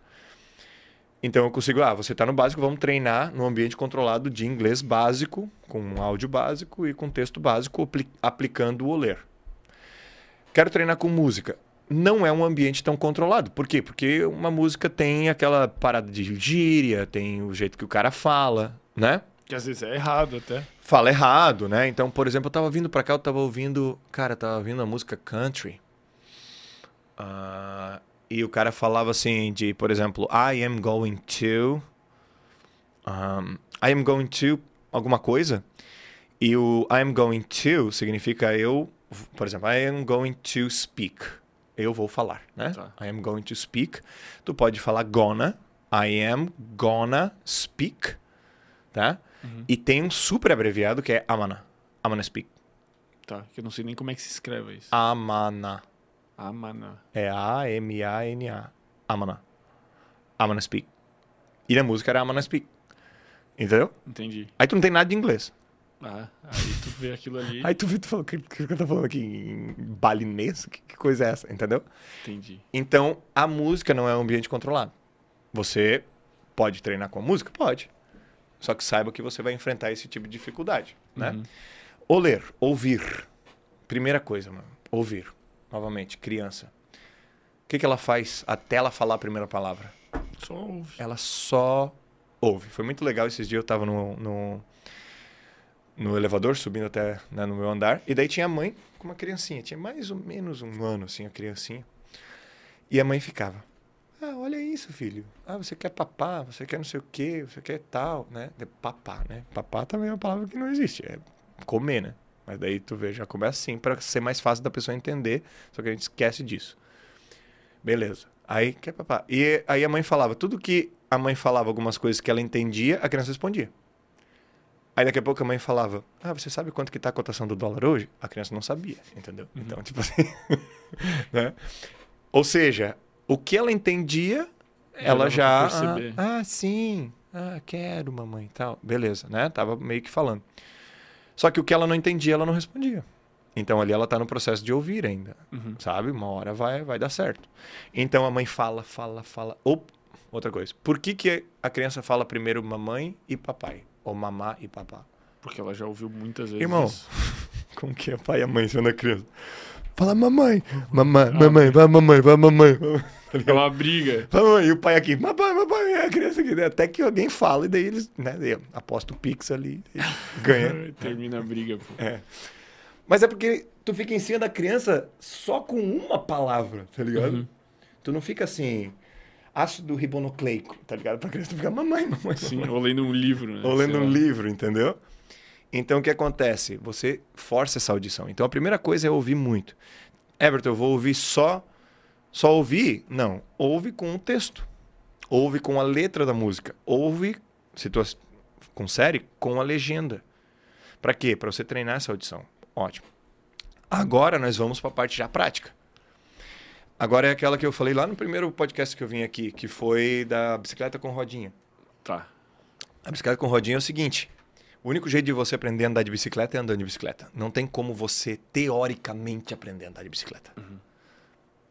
Então, eu consigo, ah, você está no básico, vamos treinar no ambiente controlado de inglês básico, com um áudio básico e com texto básico, aplicando o ler. Quero treinar com música não é um ambiente tão controlado. Por quê? Porque uma música tem aquela parada de gíria, tem o jeito que o cara fala, né? Que às vezes é errado até. Fala errado, né? Então, por exemplo, eu tava vindo pra cá, eu tava ouvindo. Cara, eu tava ouvindo a música country. Uh, e o cara falava assim de, por exemplo, I am going to. Um, I am going to alguma coisa. E o I am going to significa eu. Por exemplo, I am going to speak eu vou falar, né? Tá. I am going to speak. Tu pode falar gonna. I am gonna speak, tá? Uhum. E tem um super abreviado que é amana. Amana speak. Tá, que eu não sei nem como é que se escreve isso. Amana. Amana. É A-M-A-N-A. Amana. Amana speak. E na música era Amana speak. Entendeu? Entendi. Aí tu não tem nada de inglês. Ah, aí tu vê aquilo ali. aí tu vê, tu fala, o que, que, que eu tô falando aqui em balinês? Que, que coisa é essa? Entendeu? Entendi. Então, a música não é um ambiente controlado. Você pode treinar com a música? Pode. Só que saiba que você vai enfrentar esse tipo de dificuldade, né? Uhum. Ou ler, ouvir. Primeira coisa, mano. Ouvir. Novamente, criança. O que, que ela faz até ela falar a primeira palavra? Só ouve. Ela só ouve. Foi muito legal esses dias. Eu tava no, no no elevador, subindo até né, no meu andar. E daí tinha a mãe com uma criancinha. Tinha mais ou menos um ano, assim, a criancinha. E a mãe ficava. Ah, olha isso, filho. Ah, você quer papar, você quer não sei o quê, você quer tal, né? Papar, né? Papar também é uma palavra que não existe. É comer, né? Mas daí tu vê, já começa assim, para ser mais fácil da pessoa entender. Só que a gente esquece disso. Beleza. Aí, quer papar. E aí a mãe falava. Tudo que a mãe falava, algumas coisas que ela entendia, a criança respondia. Aí daqui a pouco a mãe falava: Ah, você sabe quanto que tá a cotação do dólar hoje? A criança não sabia, entendeu? Uhum. Então, tipo assim. né? Ou seja, o que ela entendia, ela, ela já. Ah, ah, sim. Ah, quero, mamãe tal. Beleza, né? Tava meio que falando. Só que o que ela não entendia, ela não respondia. Então ali ela tá no processo de ouvir ainda, uhum. sabe? Uma hora vai, vai dar certo. Então a mãe fala, fala, fala. Ou outra coisa. Por que, que a criança fala primeiro mamãe e papai? Ou mamá e papá. Porque ela já ouviu muitas vezes. Irmão, isso. como que é pai e a mãe sendo a criança? Fala, mamãe, mamãe, mamãe, vai, mamãe, vai, mamãe. Tá É uma briga. Vai, mamãe. E o pai aqui, mamãe, mamãe, é a criança aqui. Até que alguém fala, e daí eles, né, aposta o Pix ali, ganha. Termina a briga, pô. É. Mas é porque tu fica em cima da criança só com uma palavra, tá ligado? Uhum. Tu não fica assim, ácido ribonucleico, tá ligado? Pra criança tu fica, mamãe, mamãe, Sim, mamãe. ou lendo um livro, né? Ou lendo um livro, entendeu? Então o que acontece? Você força essa audição. Então a primeira coisa é ouvir muito. Everton, eu vou ouvir só. Só ouvir? Não. Ouve com o texto. Ouve com a letra da música. Ouve, se tu com série, com a legenda. Pra quê? Pra você treinar essa audição. Ótimo. Agora nós vamos pra parte já prática. Agora é aquela que eu falei lá no primeiro podcast que eu vim aqui, que foi da bicicleta com rodinha. Tá. A bicicleta com rodinha é o seguinte: o único jeito de você aprender a andar de bicicleta é andando de bicicleta. Não tem como você, teoricamente, aprender a andar de bicicleta.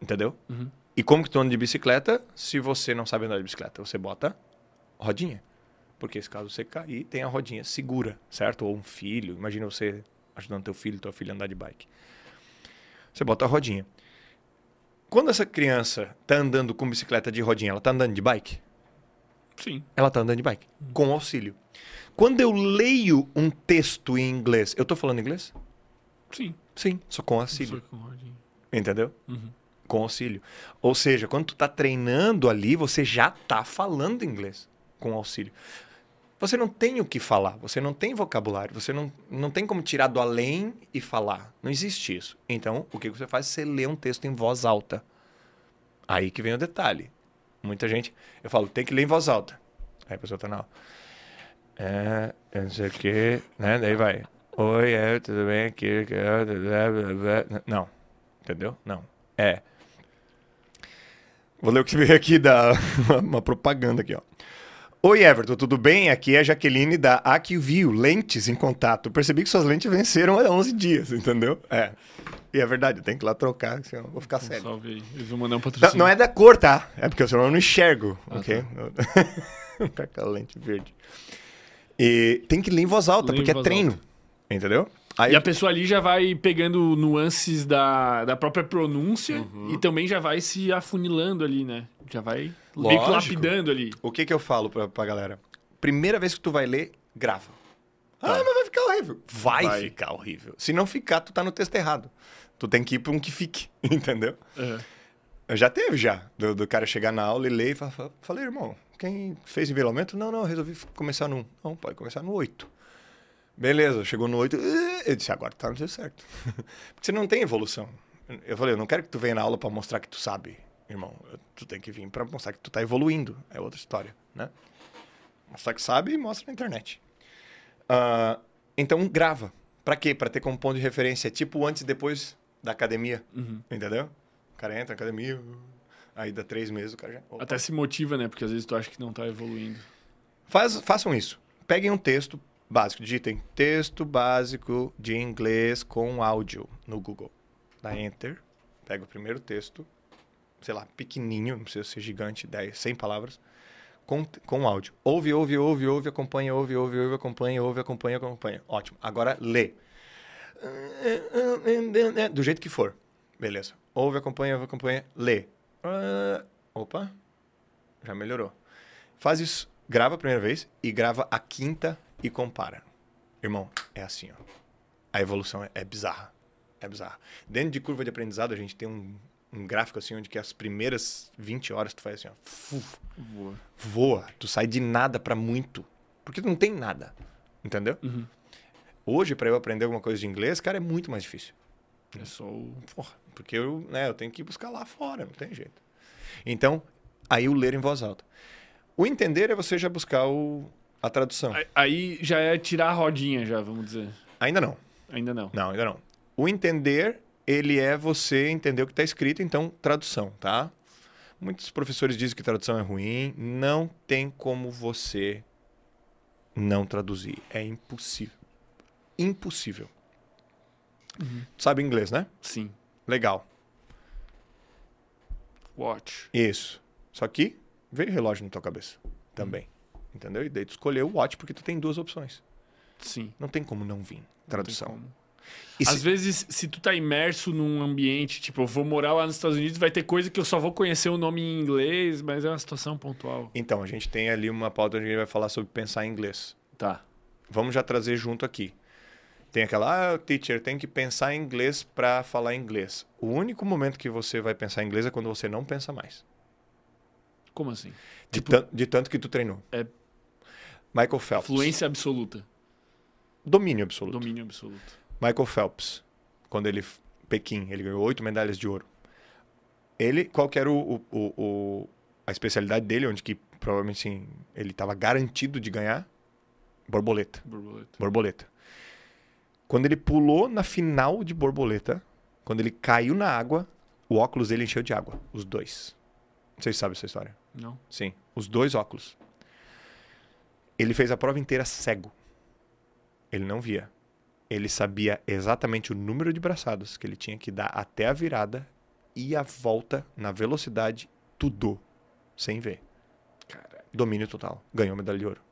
Entendeu? Uhum. E como que tu anda de bicicleta se você não sabe andar de bicicleta? Você bota rodinha. Porque se caso você cair, tem a rodinha segura, certo? Ou um filho. Imagina você ajudando teu filho, tua filha a andar de bike. Você bota a rodinha. Quando essa criança tá andando com bicicleta de rodinha, ela tá andando de bike? Sim. ela tá andando de bike, com auxílio. Quando eu leio um texto em inglês, eu tô falando inglês? Sim. Sim, só com auxílio. Só com rodinha. Entendeu? Uhum. Com auxílio. Ou seja, quando tu tá treinando ali, você já tá falando inglês com auxílio. Você não tem o que falar, você não tem vocabulário, você não, não tem como tirar do além e falar. Não existe isso. Então, o que você faz? Você lê um texto em voz alta. Aí que vem o detalhe. Muita gente, eu falo, tem que ler em voz alta. Aí a pessoa tá na. É, não sei o que, né? Daí vai. Oi, é, tudo bem aqui? Não. Entendeu? Não. É. Vou ler o que veio aqui da uma propaganda aqui, ó. Oi, Everton, tudo bem? Aqui é a Jaqueline da AQView, lentes em contato. Percebi que suas lentes venceram há 11 dias, entendeu? É. E é verdade, tenho que ir lá trocar, senão eu vou ficar cego. salve aí. Eles vão mandar um Não, patrocínio. não é da cor, tá? É porque senão eu não enxergo, Ah, ok? Tá com a lente verde. E tem que ler em voz alta, Lê porque é voz treino. alta. Entendeu? Aí E a pessoa ali já vai pegando nuances da, da própria pronúncia Uhum. e também já vai se afunilando ali, né? Já vai Lógico. lapidando ali. o que que eu falo pra, pra galera? Primeira vez que tu vai ler, grava. Tá. Ah, mas vai ficar horrível. Vai, Vai. ficar horrível. Se não ficar, tu tá no texto errado. Tu tem que ir pra um que fique, entendeu? Já teve já, do, do cara chegar na aula e ler e falar, falei, irmão, quem fez nivelamento? Não, não, eu resolvi começar no 1. Não, pode começar no 8. Beleza, chegou no 8, eu disse, agora tá no jeito certo. Porque você não tem evolução. Eu falei, eu não quero que tu venha na aula pra mostrar que tu sabe, irmão. Tu tem que vir pra mostrar que tu tá evoluindo. É outra história, né? Mostrar que sabe e mostra na internet. Ah, então, grava. Pra quê? Pra ter como ponto de referência, tipo antes e depois da academia. Uhum. Entendeu? O cara entra na academia, aí dá três meses, o cara já. Opa. Até se motiva, né? Porque às vezes tu acha que não tá evoluindo. Faz, façam isso. Peguem um texto básico, digitem texto básico de inglês com áudio no Google. Dá Enter, pega o primeiro texto, sei lá, pequenininho, não precisa ser gigante, 10, 100 palavras, com, com áudio. Ouve, ouve, ouve, ouve, acompanha, ouve, ouve, ouve, acompanha, ouve, acompanha, acompanha. Ótimo. Agora lê. Do jeito que for. Beleza. Ouve, acompanha, ouve, acompanha, lê. Ah, Opa, já melhorou. Faz isso, grava a primeira vez e grava a quinta e compara. Irmão, é assim, ó. A evolução é, é bizarra. É bizarra. Dentro de curva de aprendizado, a gente tem um, um gráfico assim, onde que as primeiras 20 horas tu faz assim, ó. fuf, Voa. voa. Tu sai de nada pra muito. Porque tu não tem nada. Entendeu? Uhum. Hoje, pra eu aprender alguma coisa de inglês, cara, é muito mais difícil. É só o. Porra, porque eu, né, eu tenho que ir buscar lá fora, não tem jeito. Então, aí o ler em voz alta. O entender é você já buscar o, a tradução. Aí- já é tirar a rodinha, já, vamos dizer. Ainda não. Ainda não. Não, ainda não. O entender, ele é você entender o que está escrito, então tradução, tá? Muitos professores dizem que tradução é ruim. Não tem como você não traduzir. É impossível. Impossível. Tu sabe inglês, né? Sim. Legal. Watch. Isso. Só que veio relógio na tua cabeça também. Entendeu? E daí tu escolheu o watch porque tu tem duas opções. Sim. Não tem como não vir não tradução. se- Às vezes, se tu tá imerso num ambiente, tipo, eu vou morar lá nos Estados Unidos, vai ter coisa que eu só vou conhecer o nome em inglês, mas é uma situação pontual. Então, a gente tem ali uma pauta onde a gente vai falar sobre pensar em inglês. Tá. Vamos já trazer junto aqui. Tem aquela, ah, teacher, tem que pensar em inglês para falar inglês. O único momento que você vai pensar em inglês é quando você não pensa mais. Como assim? De, tan- de tanto que tu treinou. É- Michael Phelps. Fluência absoluta. Domínio absoluto. Domínio absoluto. Michael Phelps, quando ele Pequim, ele ganhou oito medalhas de ouro. Ele, qual que era o, o- o- a especialidade dele, onde que provavelmente sim, ele estava garantido de ganhar? Borboleta. Borboleta. Borboleta. Quando ele pulou na final de borboleta, quando ele caiu na água, o óculos dele encheu de água. Os dois. Vocês sabem essa história? Não? Sim. Os dois óculos. Ele fez a prova inteira cego. Ele não via. Ele sabia exatamente o número de braçadas que ele tinha que dar até a virada e a volta na velocidade, tudo, sem ver. Caralho. Domínio total. Ganhou medalha de ouro.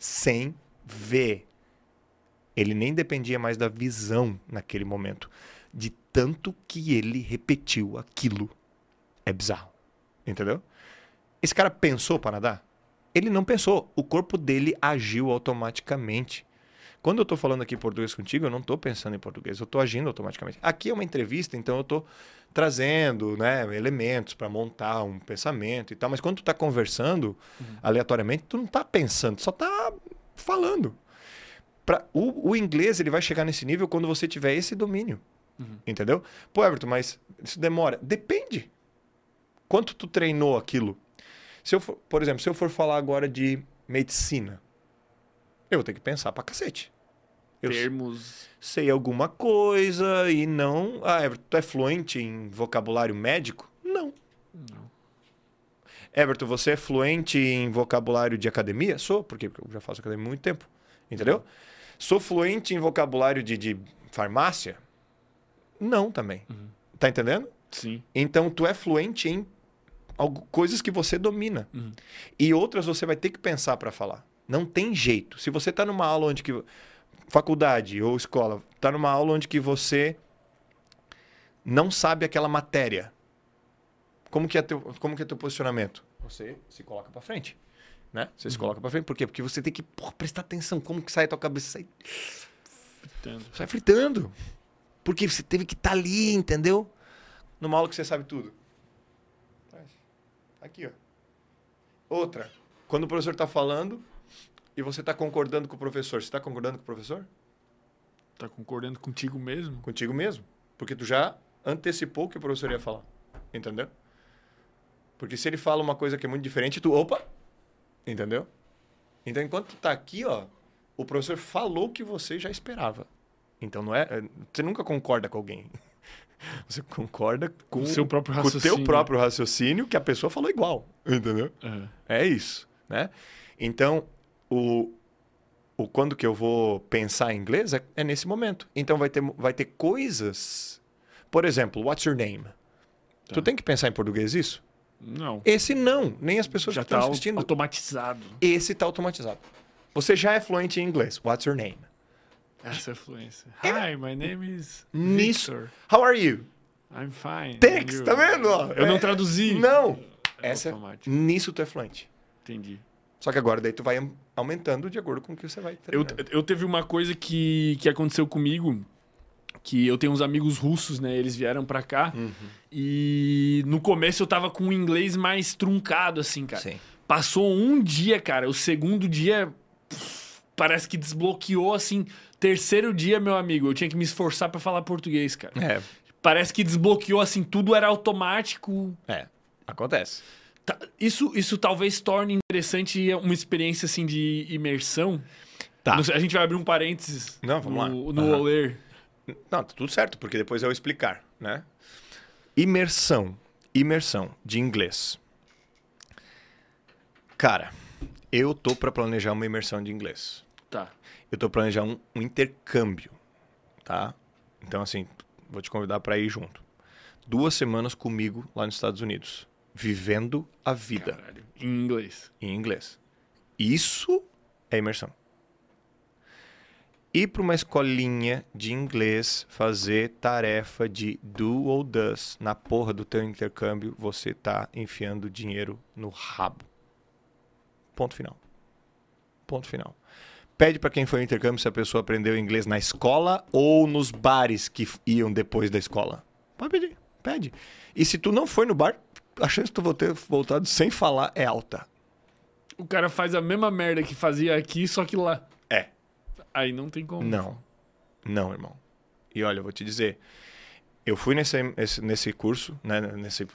Sem ver. Ele nem dependia mais da visão naquele momento. De tanto que ele repetiu aquilo. É bizarro. Entendeu? Esse cara pensou para nadar? Ele não pensou. O corpo dele agiu automaticamente. Quando eu tô falando aqui português contigo, eu não tô pensando em português, eu tô agindo automaticamente. Aqui é uma entrevista, então eu tô trazendo, né, elementos para montar um pensamento e tal, mas quando tu tá conversando aleatoriamente, tu não tá pensando, só tá falando. Pra, o, o inglês ele vai chegar nesse nível quando você tiver esse domínio. Entendeu? Pô, Everton, mas isso demora. Depende. Quanto tu treinou aquilo? Se eu for, por exemplo, se eu for falar agora de medicina, eu vou ter que pensar pra cacete. Eu Termos. sei alguma coisa e não. Ah, Everton, tu é fluente em vocabulário médico? Não. Não. Everton, você é fluente em vocabulário de academia? Sou? Porque eu já faço academia há muito tempo. Entendeu? Sou fluente em vocabulário de, de farmácia? Não também. Tá entendendo? Sim. Então, tu é fluente em algo- coisas que você domina. Uhum. E outras você vai ter que pensar para falar. Não tem jeito. Se você está numa aula onde que faculdade ou escola, está numa aula onde que você não sabe aquela matéria. Como que é teu, como que é teu posicionamento? Você se coloca para frente, né? Você se coloca para frente por quê? Porque você tem que porra, prestar atenção como que sai a tua cabeça, sai, Entendo. sai fritando. Porque você teve que estar ali, entendeu? Numa aula que você sabe tudo. Aqui, ó. Outra. Quando o professor está falando e você está concordando com o professor, você está concordando com o professor? Tá concordando contigo mesmo? Contigo mesmo. Porque tu já antecipou o que o professor ia falar. Entendeu? Porque se ele fala uma coisa que é muito diferente, tu, opa! Entendeu? Então, enquanto tu tá aqui, ó, o professor falou o que você já esperava. Então, não é... é- Você nunca concorda com alguém. Você concorda com o seu próprio com o teu raciocínio. próprio raciocínio que a pessoa falou igual. Entendeu? Aham. É isso, né? Então, o, o quando que eu vou pensar em inglês é, é nesse momento. Então vai ter, vai ter coisas. Por exemplo, what's your name? Tu tem que pensar em português isso? Não. Esse não, nem as pessoas Já que estão tá assistindo. automatizado. Esse tá automatizado. Você já é fluente em inglês. What's your name? Essa é fluência. Hi, my name is Nisso. Victor. How are you? I'm fine. You? tá vendo? Eu não É- traduzi. Não. É Essa, automático. nisso tu é fluente. Entendi. Só que agora daí tu vai aumentando de acordo com o que você vai Eu, treinando. eu teve uma coisa que, que aconteceu comigo, que eu tenho uns amigos russos, né? Eles vieram pra cá. Uhum. E no começo eu tava com o inglês mais truncado, assim, cara. Sim. Passou um dia, cara. O segundo dia pff, parece que desbloqueou, assim. Terceiro dia, meu amigo, eu tinha que me esforçar pra falar português, cara. É, Parece que desbloqueou, assim, tudo era automático. é. Acontece. Tá, Isso, isso talvez torne interessante uma experiência, assim, de imersão. Tá. A gente vai abrir um parênteses Não, vamos lá. no, no Aham. Oler. Não, tá tudo certo, porque depois eu vou explicar, né? Imersão. Imersão de inglês. Cara, eu tô para planejar uma imersão de inglês. Tá. Eu tô planejando um, um intercâmbio, tá? Então, assim, vou te convidar para ir junto. Duas semanas comigo lá nos Estados Unidos, vivendo a vida Caralho. Em inglês. em inglês. Isso é imersão. ir para uma escolinha de inglês fazer tarefa de do ou does na porra do teu intercâmbio, você tá enfiando dinheiro no rabo. Ponto final. Ponto final. Pede para quem foi ao intercâmbio se a pessoa aprendeu inglês na escola ou nos bares que iam depois da escola. Pode pedir, pede. E se tu não foi no bar, a chance de tu ter voltado sem falar é alta. O cara faz a mesma merda que fazia aqui, só que lá. É. Aí não tem como. Não. Não, irmão. E olha, eu vou te dizer. Eu fui nesse, esse- nesse curso, né, nesse,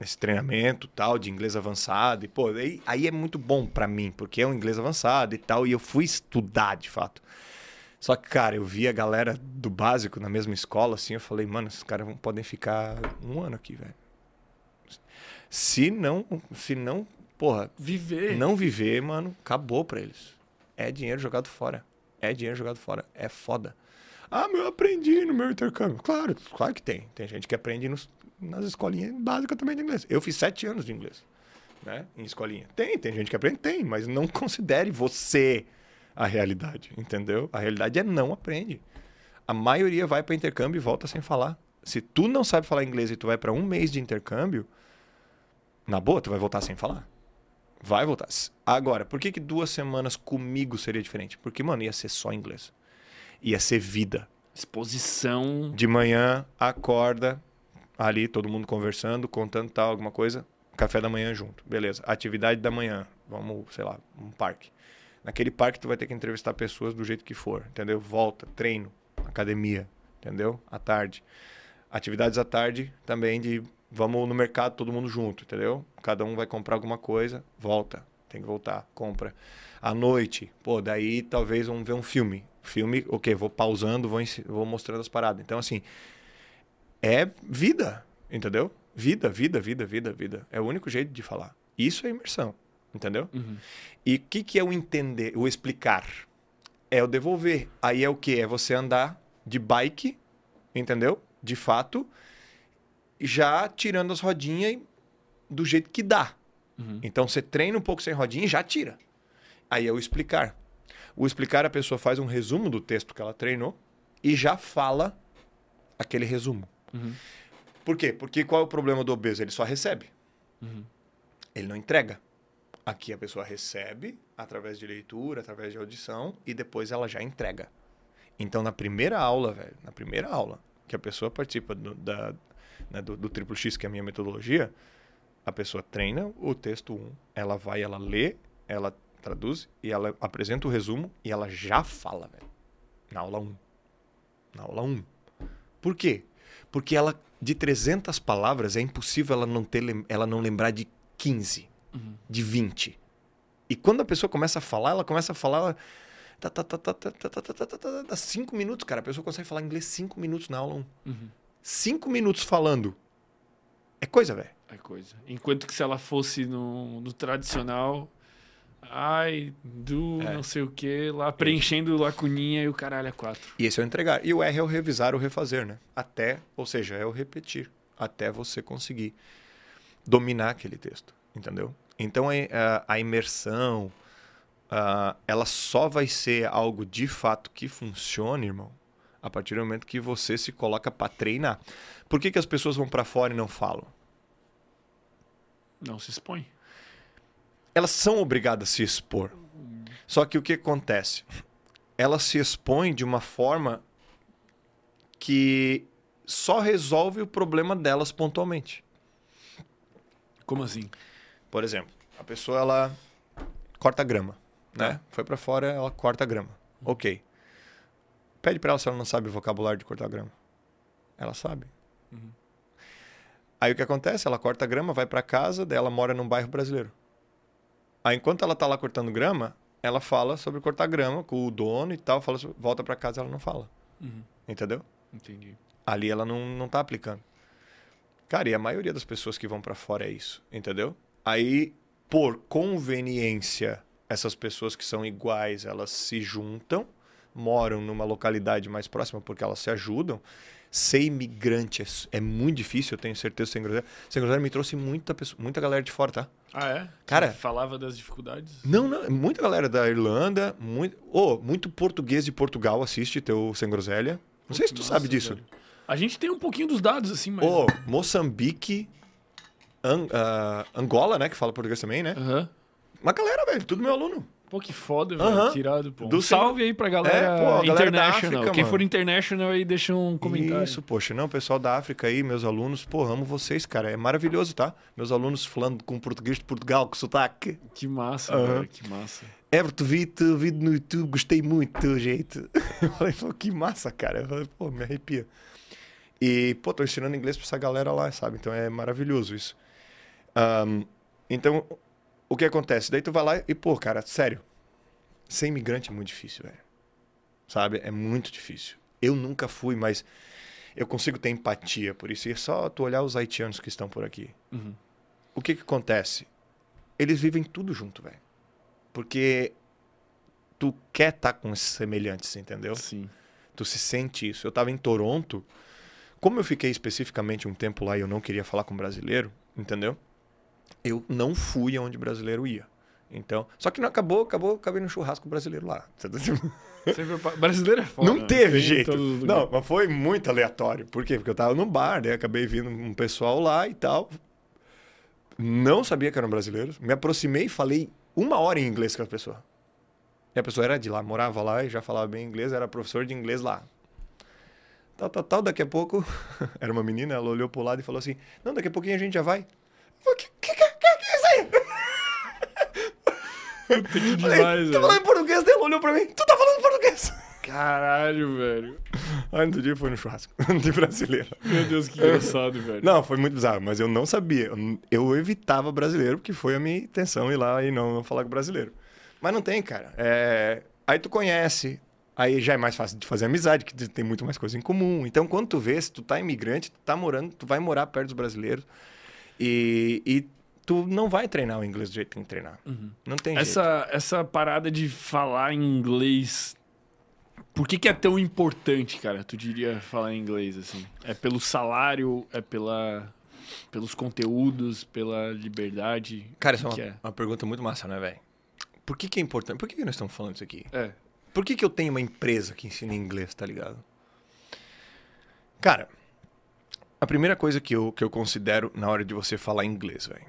nesse treinamento tal, de inglês avançado. E, pô, aí, aí é muito bom pra mim, porque é um inglês avançado e tal. E eu fui estudar, de fato. Só que, cara, eu vi a galera do básico na mesma escola, assim, eu falei, mano, esses caras vão- podem ficar um ano aqui, velho. Se não, se não, porra, Viver. não viver, mano, acabou pra eles. É dinheiro jogado fora. É dinheiro jogado fora. É foda. Ah, meu, eu aprendi no meu intercâmbio. Claro, claro que tem. Tem gente que aprende nos- nas escolinhas básicas também de inglês. Eu fiz sete anos de inglês, né? Em escolinha. Tem, tem gente que aprende? Tem, mas não considere você a realidade, entendeu? A realidade é não aprende. A maioria vai para intercâmbio e volta sem falar. Se tu não sabe falar inglês e tu vai para um mês de intercâmbio, na boa, tu vai voltar sem falar. Vai voltar. Agora, por que, que duas semanas comigo seria diferente? Porque, mano, ia ser só inglês. Ia ser vida. Exposição. De manhã, acorda, ali todo mundo conversando, contando tal, alguma coisa. Café da manhã junto. Beleza. Atividade da manhã. Vamos, sei lá, um parque. Naquele parque tu vai ter que entrevistar pessoas do jeito que for, entendeu? Volta, treino, academia, entendeu? À tarde. Atividades à tarde também de vamos no mercado todo mundo junto, entendeu? Cada um vai comprar alguma coisa, volta, tem que voltar, compra. À noite, pô, daí talvez vamos ver um filme. Filme, ok, vou pausando, vou, vou mostrando as paradas. Então, assim, é vida, entendeu? Vida, vida, vida, vida, vida. É o único jeito de falar. Isso é imersão, entendeu? E o que, que é o entender, o explicar? É o devolver. Aí é o que? É você andar de bike, entendeu? De fato, já tirando as rodinhas do jeito que dá. Então você treina um pouco sem rodinha e já tira. Aí é o explicar. O explicar, a pessoa faz um resumo do texto que ela treinou e já fala aquele resumo. Por quê? Porque qual é o problema do obeso? Ele só recebe. Ele não entrega. Aqui a pessoa recebe através de leitura, através de audição e depois ela já entrega. Então na primeira aula, velho, na primeira aula que a pessoa participa do, da, né, do, do triplo X, que é a minha metodologia, a pessoa treina o texto 1, ela vai, ela lê, ela traduz e ela apresenta o resumo e ela já fala, velho. Na aula 1. Na aula 1. Por quê? Porque ela, de 300 palavras, é impossível ela não, ter, ela não lembrar de 15, de 20. E quando a pessoa começa a falar, ela começa a falar. ela- Tá, tá, tá, tá, tá, tá, tá, tá, tá, tá, tá, tá, cinco minutos, cara. A pessoa consegue falar inglês cinco minutos na aula 1. Cinco minutos falando. É coisa, velho. É coisa. Enquanto que se ela fosse no, no tradicional. Ai, do É. não sei o que, lá preenchendo lacuninha e o caralho é quatro. E esse é o entregar. E o R é o revisar ou refazer, né? Até, ou seja, é o repetir. Até você conseguir dominar aquele texto. Entendeu? Então a, a- a imersão, ah, ela só vai ser algo de fato que funcione, irmão, a partir do momento que você se coloca para treinar. Por que, que as pessoas vão para fora e não falam? Não se expõe. Elas são obrigadas a se expor. Só que o que acontece? Elas se expõem de uma forma que só resolve o problema delas pontualmente. Como assim? Por exemplo, a pessoa ela corta grama, né? Foi pra fora, ela corta grama. OK. Pede pra ela se ela não sabe o vocabulário de cortar grama. Ela sabe. Aí o que acontece? Ela corta grama, vai pra casa, daí ela mora num bairro brasileiro. Aí enquanto ela tá lá cortando grama, ela fala sobre cortar grama com o dono e tal, fala sobre- volta pra casa ela não fala. Entendeu? Entendi. Ali ela não, não tá aplicando. Cara, e a maioria das pessoas que vão pra fora é isso, entendeu? Aí, por conveniência, essas pessoas que são iguais, elas se juntam, moram numa localidade mais próxima porque elas se ajudam. Ser imigrante é, é muito difícil, eu tenho certeza. Sem groselha. Sem groselha me trouxe muita, pessoa, muita galera de fora, tá? Ah, é? Cara- Você falava das dificuldades? Não, não, muita galera da Irlanda, muito, oh, muito português de Portugal assiste teu Sem Groselha. Não sei se tu Nossa, sabe disso. velho. A gente tem um pouquinho dos dados, assim, mas. Ô, Moçambique, An- ah, Angola, né, que fala português também, né? Aham. Uma galera, velho, tudo meu aluno. Pô, que foda, velho. Tirado, pô. Do Um salve aí pra galera, É, pô, galera international. África, Quem mano. for international aí, deixa um comentário. Isso, poxa, não, pessoal da África aí, meus alunos, pô, amo vocês, cara, é maravilhoso, tá? Meus alunos falando com português de Portugal, com sotaque. Que massa, Aham. velho. Que massa. Everton, vi no YouTube, gostei muito do teu jeito. Eu falei, pô, que massa, cara. Eu falei, pô, me arrepia. E, pô, tô ensinando inglês pra essa galera lá, sabe? Então é maravilhoso isso. Ahn, então, o que acontece? Daí tu vai lá e, pô, cara, sério, ser imigrante é muito difícil, velho. Sabe? É muito difícil. Eu nunca fui, mas eu consigo ter empatia por isso. E é só tu olhar os haitianos que estão por aqui. Uhum. O que que acontece? Eles vivem tudo junto, velho. Porque tu quer estar com esses semelhantes, entendeu? Sim. Tu se sente isso. Eu tava em Toronto. Como eu fiquei especificamente um tempo lá e eu não queria falar com brasileiro, entendeu? Eu não fui aonde brasileiro ia. Então, só que não acabou, acabou, acabei no churrasco brasileiro lá. Sempre Brasileiro é foda. não né? teve jeito. Não, mas foi muito aleatório. Por quê? Porque eu tava num bar, né? Acabei vindo um pessoal lá e tal. Não sabia que eram brasileiros. Me aproximei e falei uma hora em inglês com a pessoa. E a pessoa era de lá, morava lá e já falava bem inglês, era professor de inglês lá. Tal, tal, tal. Daqui a pouco, era uma menina, ela olhou pro lado e falou assim: Não, daqui a pouquinho a gente já vai. Eu falei: que é isso aí? Que Falei, demais, Tô velho. falando português dela, olhou pra mim: Tu tá falando português? Caralho, velho. Aí no outro dia foi no churrasco de brasileiro. Meu Deus, que engraçado, velho. Não, foi muito bizarro, mas eu não sabia. Eu- Eu evitava brasileiro, porque foi a minha intenção ir lá e não falar com brasileiro. Mas não tem, cara. É, Aí tu conhece, aí já é mais fácil de fazer amizade, que tem muito mais coisa em comum. Então, quando tu vê, se tu tá imigrante, tu tá morando, tu vai morar perto dos brasileiros e, e tu não vai treinar o inglês do jeito que tem que treinar. Não tem jeito. Essa, essa parada de falar inglês. Por que, que é tão importante, cara? Tu diria falar inglês, assim? É pelo salário? É pela, pelos conteúdos? Pela liberdade? Cara, isso é uma, que uma pergunta muito massa, né, velho? Por que, que é importante? Por que, que nós estamos falando isso aqui? é? Por que, que eu tenho uma empresa que ensina inglês, tá ligado? Cara, a primeira coisa que eu, que eu considero na hora de você falar inglês, velho,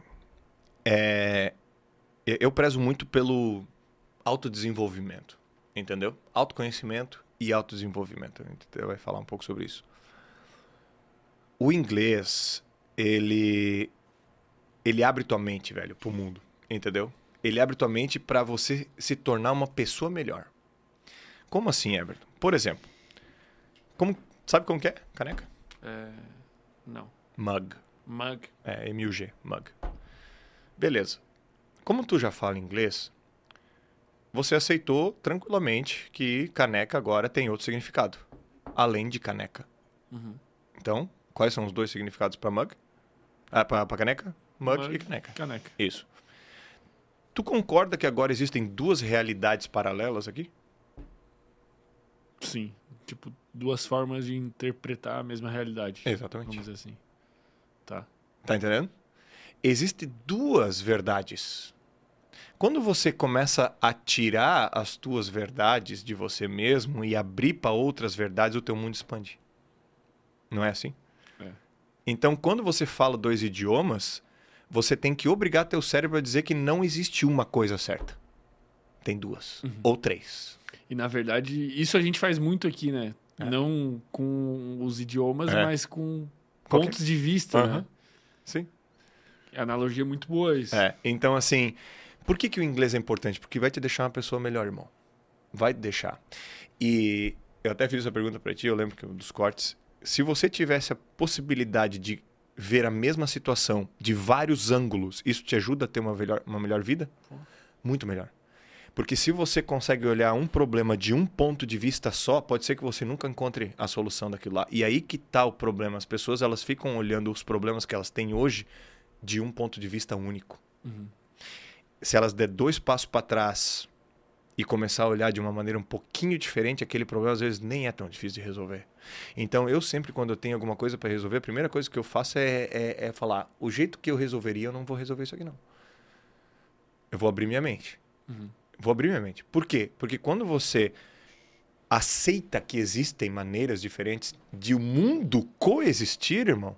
é. eu- prezo muito pelo autodesenvolvimento, entendeu? Autoconhecimento e autodesenvolvimento. A gente vai falar um pouco sobre isso. O inglês, ele. Ele abre tua mente, velho, pro mundo, entendeu? Ele abre tua mente pra você se tornar uma pessoa melhor. Como assim, Everton? Por exemplo, como, sabe como que é? Caneca? É, Não. Mug. Mug. É, M-U-G, mug. Beleza. Como tu já fala inglês, você aceitou tranquilamente que caneca agora tem outro significado, além de caneca. Uhum. Então, quais são os dois significados para mug? Ah, para caneca? Mug, e caneca. Caneca. Isso. Tu concorda que agora existem duas realidades paralelas aqui? Sim. Tipo, duas formas de interpretar a mesma realidade. Exatamente. Vamos dizer assim. Tá. Tá entendendo? Existem duas verdades. Quando você começa a tirar as tuas verdades de você mesmo e abrir para outras verdades, o teu mundo expande. Não é assim? É. Então, quando você fala dois idiomas, você tem que obrigar teu cérebro a dizer que não existe uma coisa certa. Tem duas ou três. E na verdade, isso a gente faz muito aqui, né? É. Não com os idiomas, É. mas com Qualquer- pontos de vista, Aham. né? Sim. A analogia é muito boa isso. É, então assim, por que, que o inglês é importante? Porque vai te deixar uma pessoa melhor, irmão. Vai te deixar. E eu até fiz essa pergunta pra ti, eu lembro que dos cortes. Se você tivesse a possibilidade de ver a mesma situação de vários ângulos, isso te ajuda a ter uma melhor, uma melhor vida? Muito melhor. Porque se você consegue olhar um problema de um ponto de vista só, pode ser que você nunca encontre a solução daquilo lá. E aí que tá o problema. As pessoas elas ficam olhando os problemas que elas têm hoje de um ponto de vista único. Se elas der dois passos para trás e começar a olhar de uma maneira um pouquinho diferente, aquele problema às vezes nem é tão difícil de resolver. Então, eu sempre, quando eu tenho alguma coisa para resolver, a primeira coisa que eu faço é, é, é falar: o jeito que eu resolveria, eu não vou resolver isso aqui, não. Eu vou abrir minha mente. Vou abrir minha mente. Por quê? Porque quando você aceita que existem maneiras diferentes de o mundo coexistir, irmão,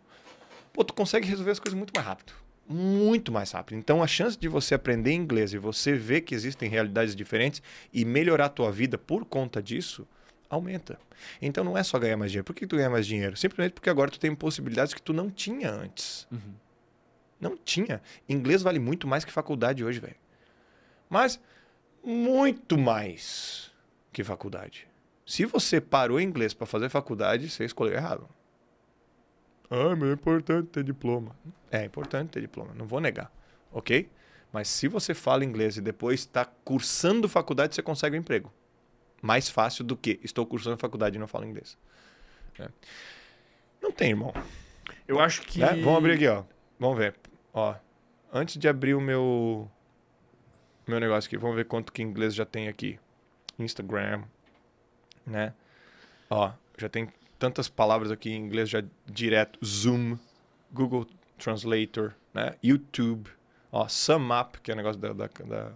pô, tu consegue resolver as coisas muito mais rápido. Muito mais rápido. Então, a chance de você aprender inglês e você ver que existem realidades diferentes e melhorar a tua vida por conta disso, aumenta. Então, não é só ganhar mais dinheiro. Por que tu ganha mais dinheiro? Simplesmente porque agora tu tem possibilidades que tu não tinha antes. Não tinha. Inglês vale muito mais que faculdade hoje, velho. Mas muito mais que faculdade. Se você parou inglês para fazer faculdade, você escolheu errado. Ah, mas é importante ter diploma. É importante ter diploma, não vou negar, ok? Mas se você fala inglês e depois está cursando faculdade, você consegue um emprego. Mais fácil do que estou cursando faculdade e não falo inglês. É. Não tem, irmão. Eu acho que. Né? Vamos abrir aqui, ó. Vamos ver. Ó, antes de abrir o meu meu negócio aqui, vamos ver quanto que inglês já tem aqui. Instagram, né? Ó, já tem tantas palavras aqui em inglês já direto. Zoom, Google Translator, né? YouTube, ó, SumUp, que é o negócio da, da, da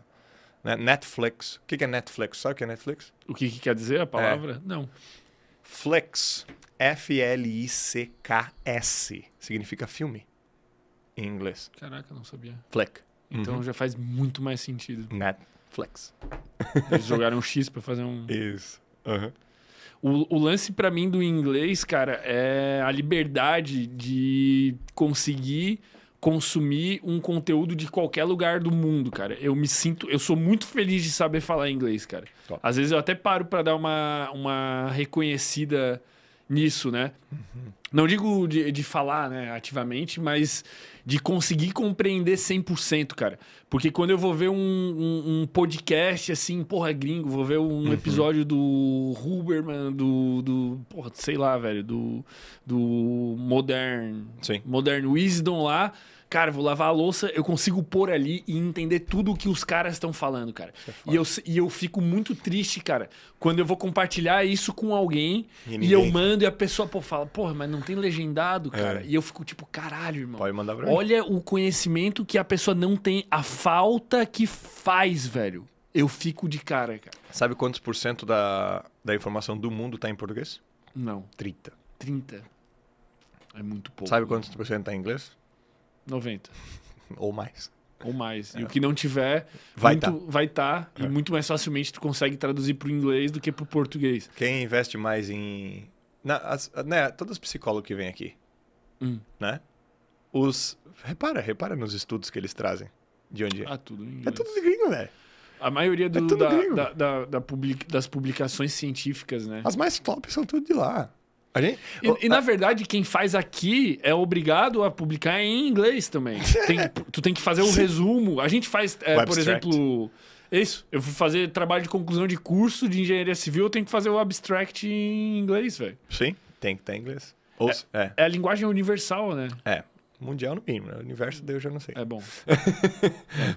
né? Netflix. O que, é Netflix? Sabe o que é Netflix? O que, que quer dizer a palavra? Não. Flix, F-L-I-C-K-S, significa filme em inglês. Caraca, não sabia. Flick. Então já faz muito mais sentido. Netflix. Eles jogaram um X pra fazer um. Isso. Aham. O, o lance pra mim do inglês, cara, é a liberdade de conseguir consumir um conteúdo de qualquer lugar do mundo, cara. Eu me sinto, eu sou muito feliz de saber falar inglês, cara. Top. Às vezes eu até paro pra dar uma, uma reconhecida nisso, né? Não digo de, de falar, né, ativamente, mas de conseguir compreender 100%, cara. Porque quando eu vou ver um, um, um podcast, assim, porra, gringo, vou ver um episódio do Huberman, do, do, porra, sei lá, velho, do, do Modern, Sim. Modern Wisdom lá. Cara, vou lavar a louça, eu consigo pôr ali e entender tudo o que os caras estão falando, cara. e, eu, e eu fico muito triste, cara, quando eu vou compartilhar isso com alguém E e, eu mando e a pessoa pô, fala, porra, mas não tem legendado, cara. É. E eu fico tipo, caralho, irmão. Pode mandar pra mim. Olha o conhecimento que a pessoa não tem, a falta que faz, velho. Eu fico de cara, cara. Sabe quantos por cento da, da informação do mundo está em português? Não, 30. 30. É muito pouco. Sabe quantos por cento está em inglês? 90. Ou mais. Ou mais. E o que não tiver, Vai muito, tá. vai estar. E muito mais facilmente tu consegue traduzir pro inglês do que pro português. Quem investe mais em. Na, as, né, todos os psicólogos que vêm aqui, Hum. né? Os. Repara, repara nos estudos que eles trazem. De onde é. Ah, tudo em inglês. é tudo de gringo, velho. A maioria do- É da- gringo. da- da- da public- das publicações científicas, né? As mais top são tudo de lá. Gente. E, e, na verdade, quem faz aqui é obrigado a publicar em inglês também. Tem- tu tem que fazer o resumo. A gente faz, é, por exemplo. Isso. Eu fui fazer trabalho de conclusão de curso de engenharia civil, eu tenho que fazer o abstract em inglês, velho. Sim, tem que estar em inglês. Ou, é. É a linguagem universal, né? é. Mundial no mínimo, né? O universo daí eu já não sei. É bom.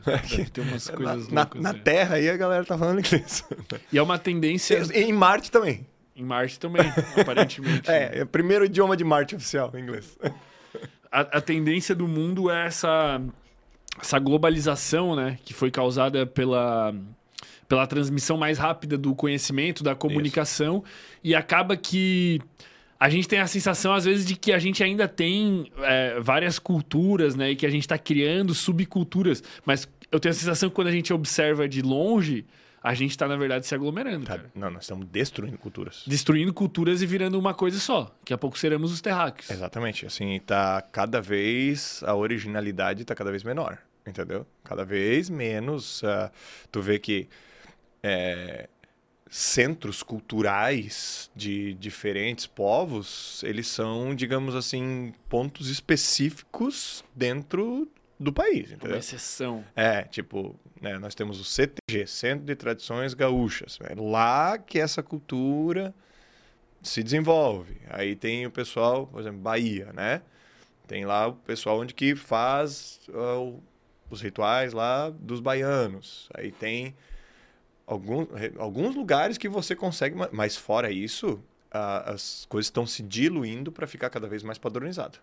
É, ter umas coisas na, loucas. na né? Terra aí a galera tá falando inglês. E é uma tendência em Marte também. Em Marte também, aparentemente. É, é o primeiro idioma de Marte oficial, inglês. a, a tendência do mundo é essa, essa globalização, né? Que foi causada pela, pela transmissão mais rápida do conhecimento, da comunicação. E acaba que a gente tem a sensação, às vezes, de que a gente ainda tem é, várias culturas, né? E que a gente está criando subculturas. Mas eu tenho a sensação que quando a gente observa de longe, a gente está, na verdade, se aglomerando, Tá, não, nós estamos destruindo culturas. Destruindo culturas e virando uma coisa só. Daqui a pouco seremos os terráqueos. Exatamente. Assim, tá cada vez. A originalidade tá cada vez menor. Entendeu? Cada vez menos. ah, tu vê que. é, centros culturais de diferentes povos, eles são, digamos assim, pontos específicos dentro do país, Uma entendeu? exceção. É, tipo, né, nós temos o CTG, Centro de Tradições Gaúchas. É lá que essa cultura se desenvolve. Aí tem o pessoal, por exemplo, Bahia, né? Tem lá o pessoal onde que faz o- os rituais lá dos baianos. Aí tem algum, re- alguns lugares que você consegue, ma- mas fora isso, a- as coisas estão se diluindo para ficar cada vez mais padronizado.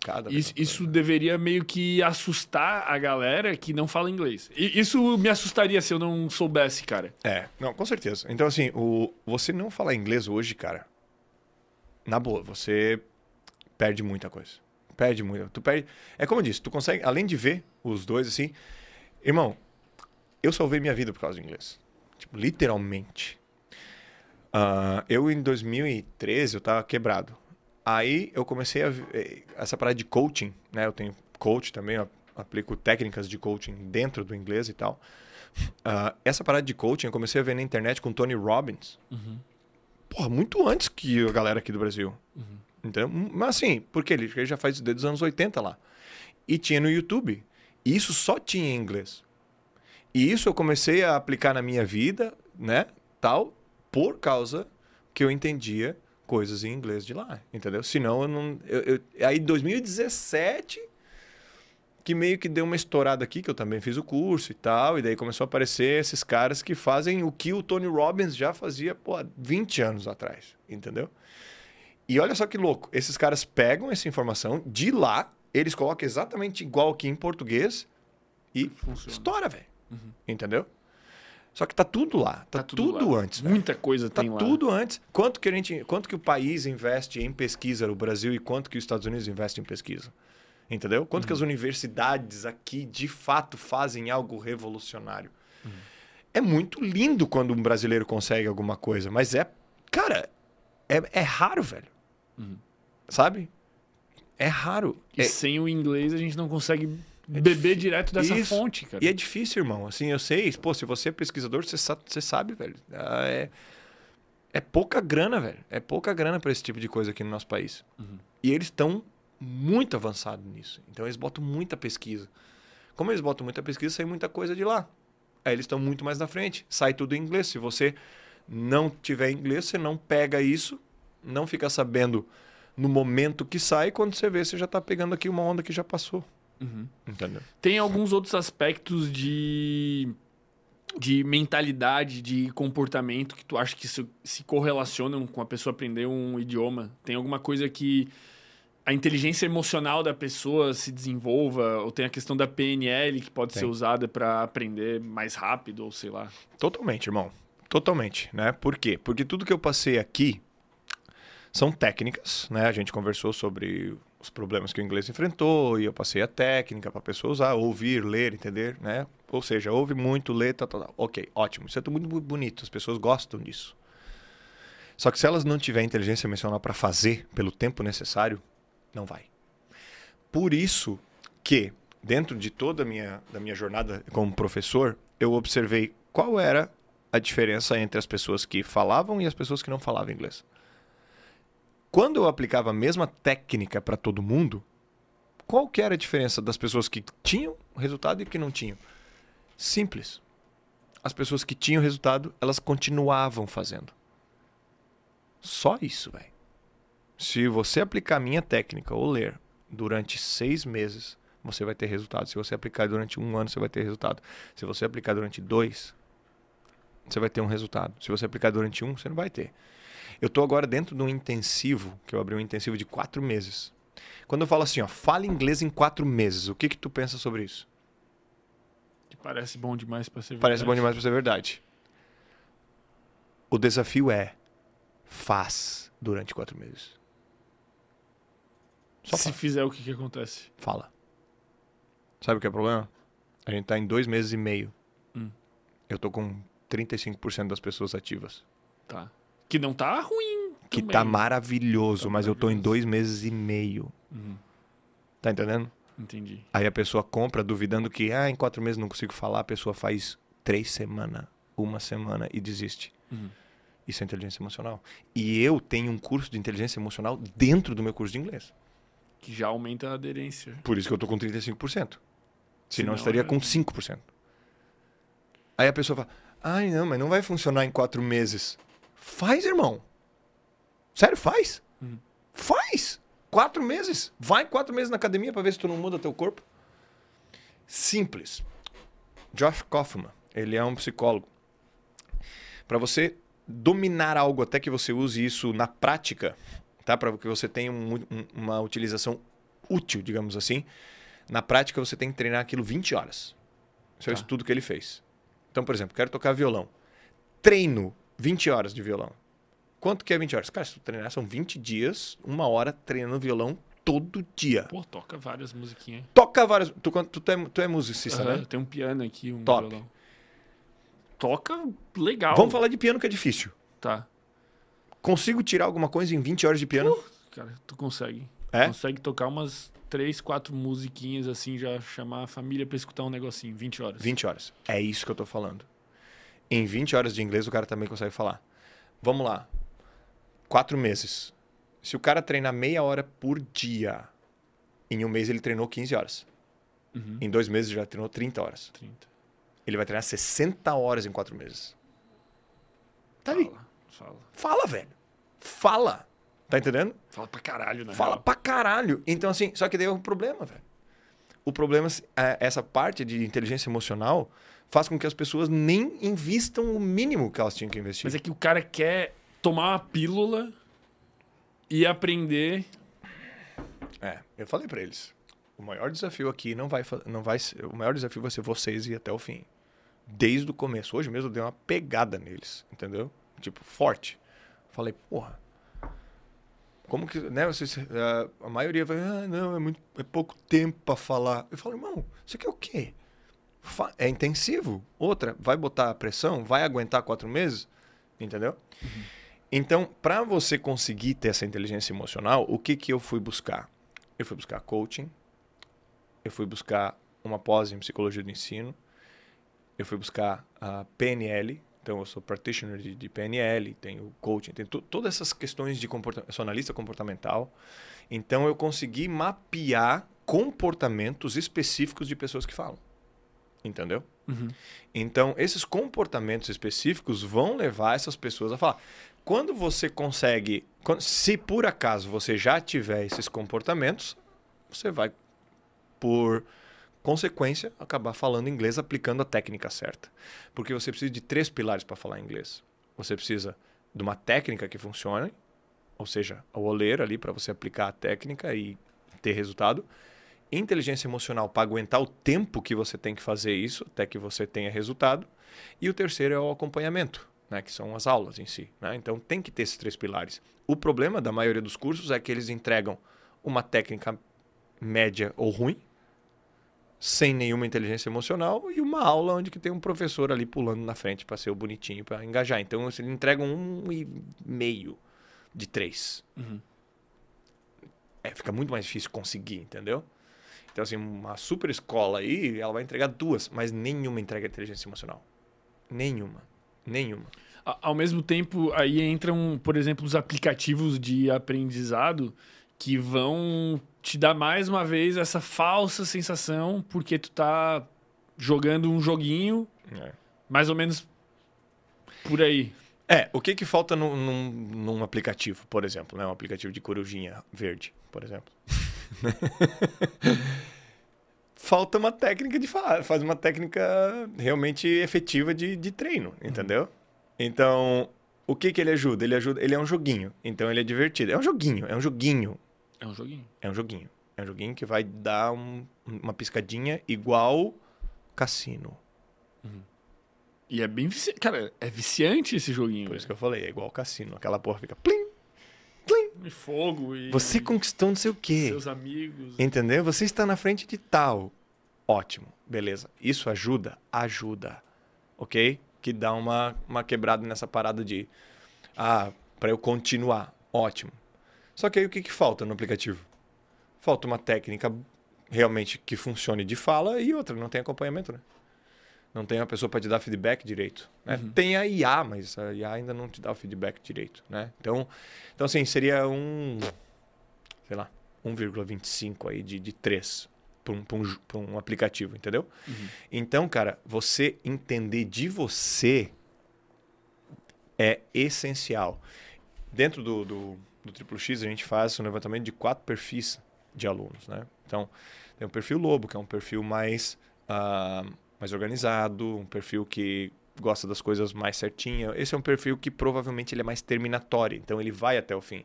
Cada vez Isso, mais isso deveria meio que assustar a galera que não fala inglês. E isso me assustaria se eu não soubesse, cara. É, não, com certeza. Então, assim, o, você não falar inglês hoje, cara, na boa, você perde muita coisa. Perde muito. Tu perde. É como eu disse, tu consegue, além de ver os dois, assim, irmão, eu salvei minha vida por causa do inglês. Tipo, literalmente. Ah, eu, em 2013, eu tava quebrado. Aí eu comecei a. eh, Essa parada de coaching, né? Eu tenho coach também, eu aplico técnicas de coaching dentro do inglês e tal. Ah, essa parada de coaching eu comecei a ver na internet com Tony Robbins. Porra, muito antes que a galera aqui do Brasil. Então, mas assim, porque ele, ele já faz isso desde os anos 80 lá. E tinha no YouTube. E isso só tinha em inglês. E isso eu comecei a aplicar na minha vida, né? Tal, por causa que eu entendia coisas em inglês de lá, entendeu? Senão eu não. Eu, eu- aí, em 2017, que meio que deu uma estourada aqui, que eu também fiz o curso e tal, e daí começou a aparecer esses caras que fazem o que o Tony Robbins já fazia, pô, há 20 anos atrás, entendeu? E olha só que louco, esses caras pegam essa informação de lá, eles colocam exatamente igual aqui em português e estoura, velho. Entendeu? Só que tá tudo lá, tá, tudo, lá. antes. Muita coisa Tá tem lá. tudo antes. Quanto que a gente, quanto que o país investe em pesquisa no Brasil e quanto que os Estados Unidos investem em pesquisa? Entendeu? Quanto que as universidades aqui de fato fazem algo revolucionário? É muito lindo quando um brasileiro consegue alguma coisa, mas é, cara, é, é raro, velho. Sabe? É raro. E É- sem o inglês a gente não consegue beber direto dessa Isso. fonte, cara. E é difícil, irmão. Assim, eu sei. Pô, se você é pesquisador, você sabe, você sabe velho. Ah, É, é pouca grana, velho. É pouca grana para esse tipo de coisa aqui no nosso país. E eles estão muito avançados nisso. Então, eles botam muita pesquisa. Como eles botam muita pesquisa, sai muita coisa de lá. Aí eles estão muito mais na frente. Sai tudo em inglês. Se você não tiver inglês, você não pega isso, não fica sabendo no momento que sai. Quando você vê, você já tá pegando aqui uma onda que já passou. Entendeu? Tem alguns outros aspectos de, de mentalidade, de comportamento que tu acha que se, se correlacionam com a pessoa aprender um idioma? Tem alguma coisa que a inteligência emocional da pessoa se desenvolva? Ou tem a questão da PNL que pode ser Tem. usada para aprender mais rápido, ou sei lá? Totalmente, irmão. Totalmente, né? Por quê? Porque tudo que eu passei aqui são técnicas, né? A gente conversou sobre os problemas que o inglês enfrentou e eu passei a técnica para a pessoa usar, ouvir, ler, entender, né? Ou seja, ouve muito, lê, tal, tal, tal. Ok, ótimo. Isso é tudo muito bonito, as pessoas gostam disso. Só que se elas não tiverem inteligência emocional para fazer pelo tempo necessário, não vai. Por isso que, dentro de toda a minha, da minha jornada como professor, eu observei qual era a diferença entre as pessoas que falavam e as pessoas que não falavam inglês. Quando eu aplicava a mesma técnica para todo mundo, qual que era a diferença das pessoas que tinham resultado e que não tinham? Simples. As pessoas que tinham resultado, elas continuavam fazendo. Só isso, velho. Se você aplicar a minha técnica ou ler durante seis meses, você vai ter resultado. Se você aplicar durante um ano, você vai ter resultado. Se você aplicar durante dois, você vai ter um resultado. Se você aplicar durante um, você não vai ter. Eu estou agora dentro de um intensivo, que eu abri um intensivo de quatro meses. Quando eu falo assim, ó, fala inglês em quatro meses, o que que tu pensa sobre isso? Que parece bom demais para ser Parece bom verdade. demais para ser verdade. O desafio é faz durante quatro meses. Só Se faz. fizer, o que, que acontece? Fala. Sabe o que é o problema? A gente tá em dois meses e meio. Hum. Eu tô com 35% das pessoas ativas. Tá. Que não tá ruim. Que também. tá maravilhoso, Tá mas eu tô em maravilhoso. dois meses e meio. Uhum. Tá entendendo? Entendi. Aí a pessoa compra duvidando que, ah, em quatro meses não consigo falar. A pessoa faz três semanas, uma semana e desiste. Uhum. Isso é inteligência emocional. E eu tenho um curso de inteligência emocional dentro do meu curso de inglês. Que já aumenta a aderência. Por isso que eu tô com 35%. Senão eu Senão, estaria é- com 5%. Aí a pessoa fala: Ai, não, mas não vai funcionar em quatro meses. Faz, irmão. Sério, faz. Uhum. Faz. Quatro meses. Vai quatro meses na academia pra ver se tu não muda teu corpo. Simples. Josh Kaufman, ele é um psicólogo. Para você dominar algo até que você use isso na prática, tá? Para que você tenha um, um, uma utilização útil, digamos assim, na prática você tem que treinar aquilo 20 horas. Isso é o Tá. estudo que ele fez. Então, por exemplo, quero tocar violão. Treino 20 horas de violão. Quanto que é 20 horas? Cara, se tu treinar, são 20 dias, uma hora treinando violão todo dia. Pô, toca várias musiquinhas. Toca várias. Tu, tu, tu, é, tu é musicista, Aham, né? Tem um piano aqui, um Top. violão. Toca legal. Vamos falar de piano que é difícil. Tá. Consigo tirar alguma coisa em 20 horas de piano? Cara, tu consegue. É? Consegue tocar umas três, quatro musiquinhas assim, já chamar a família pra escutar um negocinho, 20 horas. 20 horas. É isso que eu tô falando. Em 20 horas de inglês, o cara também consegue falar. Vamos lá. Quatro meses. Se o cara treinar meia hora por dia, em um mês ele treinou 15 horas. Uhum. Em dois meses já treinou 30 horas. 30. Ele vai treinar 60 horas em quatro meses. Tá aí. Fala, fala. Fala, velho. Fala. Tá entendendo? Fala pra caralho, né? Fala pra caralho. Então, assim, só que daí é um problema, velho. O problema é essa parte de inteligência emocional faz com que as pessoas nem invistam o mínimo que elas tinham que investir. Mas é que o cara quer tomar uma pílula e aprender. É, eu falei pra eles. O maior desafio aqui não vai, não vai ser, o maior desafio vai ser vocês ir até o fim. Desde o começo. Hoje mesmo eu dei uma pegada neles, entendeu? Tipo, forte. Falei, porra. Como que, né, vocês, ah, a maioria vai, ah, não, é muito é pouco tempo pra falar. Eu falo, irmão, isso aqui é o quê? É intensivo. Outra, vai botar a pressão, vai aguentar quatro meses, entendeu? Então, para você conseguir ter essa inteligência emocional, o que que eu fui buscar? Eu fui buscar coaching, eu fui buscar uma pós em psicologia do ensino, eu fui buscar a PNL, então eu sou practitioner de, de PNL, tenho coaching, tenho to- todas essas questões de comportamento, sou analista comportamental, então eu consegui mapear comportamentos específicos de pessoas que falam, entendeu? Então, esses comportamentos específicos vão levar essas pessoas a falar. Quando você consegue, quando- se por acaso você já tiver esses comportamentos, você vai, por consequência, acabar falando inglês aplicando a técnica certa. Porque você precisa de três pilares para falar inglês. Você precisa de uma técnica que funcione, ou seja, o oleiro ali para você aplicar a técnica e ter resultado. Inteligência emocional para aguentar o tempo que você tem que fazer isso até que você tenha resultado. E o terceiro é o acompanhamento, né, que são as aulas em si. né? Então tem que ter esses três pilares. O problema da maioria dos cursos é que eles entregam uma técnica média ou ruim, sem nenhuma inteligência emocional, e uma aula onde que tem um professor ali pulando na frente para ser o bonitinho, para engajar. Então eles entregam um e meio de três. É, fica muito mais difícil conseguir, entendeu? Então, assim, uma super escola aí, ela vai entregar duas, mas nenhuma entrega inteligência emocional. Nenhuma. Nenhuma. Ao mesmo tempo, aí entram, por exemplo, os aplicativos de aprendizado que vão te dar mais uma vez essa falsa sensação porque tu tá jogando um joguinho É. mais ou menos por aí. É, o que que falta num, num, num aplicativo, por exemplo, né? Um aplicativo de corujinha verde, por exemplo. falta uma técnica de falar, faz uma técnica realmente efetiva de, de treino, entendeu? Então, o que que ele ajuda? Ele ajuda, ele é um joguinho, então ele é divertido. É um joguinho, é um joguinho, É um joguinho. é um joguinho. É um joguinho que vai dar um- uma piscadinha igual cassino. E é bem viciante. Cara, é viciante esse joguinho. Por isso que eu falei, é igual cassino. Aquela porra fica plim. E fogo e Você conquistou não sei o quê. seus amigos. Entendeu? Você está na frente de tal. Ótimo, beleza. Isso ajuda? Ajuda. Ok? Que dá uma, uma quebrada nessa parada de. Ah, para eu continuar. Ótimo. Só que aí o que, que falta no aplicativo? Falta uma técnica realmente que funcione de fala e outra, não tem acompanhamento, né? Não tem uma pessoa para te dar feedback direito. Né? Tem a IA, mas a IA ainda não te dá o feedback direito, né? Então, então assim, seria um, sei lá, 1,25 aí de, de 3 para um, um, um aplicativo, entendeu? Então, cara, você entender de você é essencial. Dentro do, do, do Triplo X, a gente faz um levantamento de quatro perfis de alunos, né? Então, tem o perfil lobo, que é um perfil mais, ah, mais organizado, um perfil que gosta das coisas mais certinhas. Esse é um perfil que provavelmente ele é mais terminatório, então ele vai até o fim.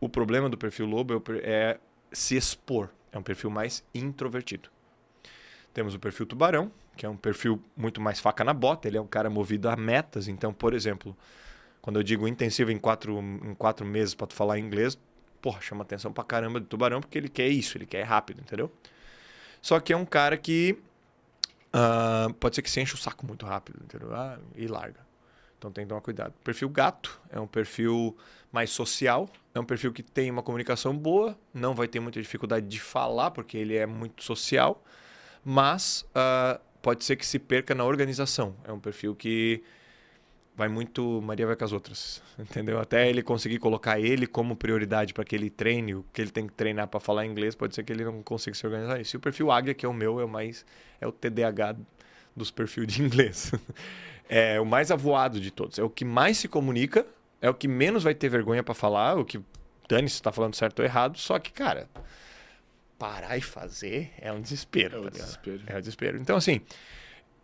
O problema do perfil lobo é é se expor. É um perfil mais introvertido. Temos o perfil tubarão, que é um perfil muito mais faca na bota. Ele é um cara movido a metas. Então, por exemplo, quando eu digo intensivo em quatro, em quatro meses para tu falar inglês, porra, chama atenção pra caramba do tubarão, porque ele quer isso, ele quer rápido, entendeu? Só que é um cara que ah, pode ser que se enche o saco muito rápido, entendeu? Ah, e larga. Então tem que tomar cuidado. Perfil gato é um perfil mais social, é um perfil que tem uma comunicação boa, não vai ter muita dificuldade de falar, porque ele é muito social, mas ah, pode ser que se perca na organização. É um perfil que vai muito Maria vai com as outras, entendeu? Até ele conseguir colocar ele como prioridade para aquele treine, o que ele tem que treinar para falar inglês, pode ser que ele não consiga se organizar. E o perfil águia, que é o meu, é o mais é o TDAH dos perfis de inglês. É o mais avoado de todos, é o que mais se comunica, é o que menos vai ter vergonha para falar, o que dane se está falando certo ou errado, só que, cara, parar e fazer é um desespero. É o tá desespero. É o desespero. Então, assim,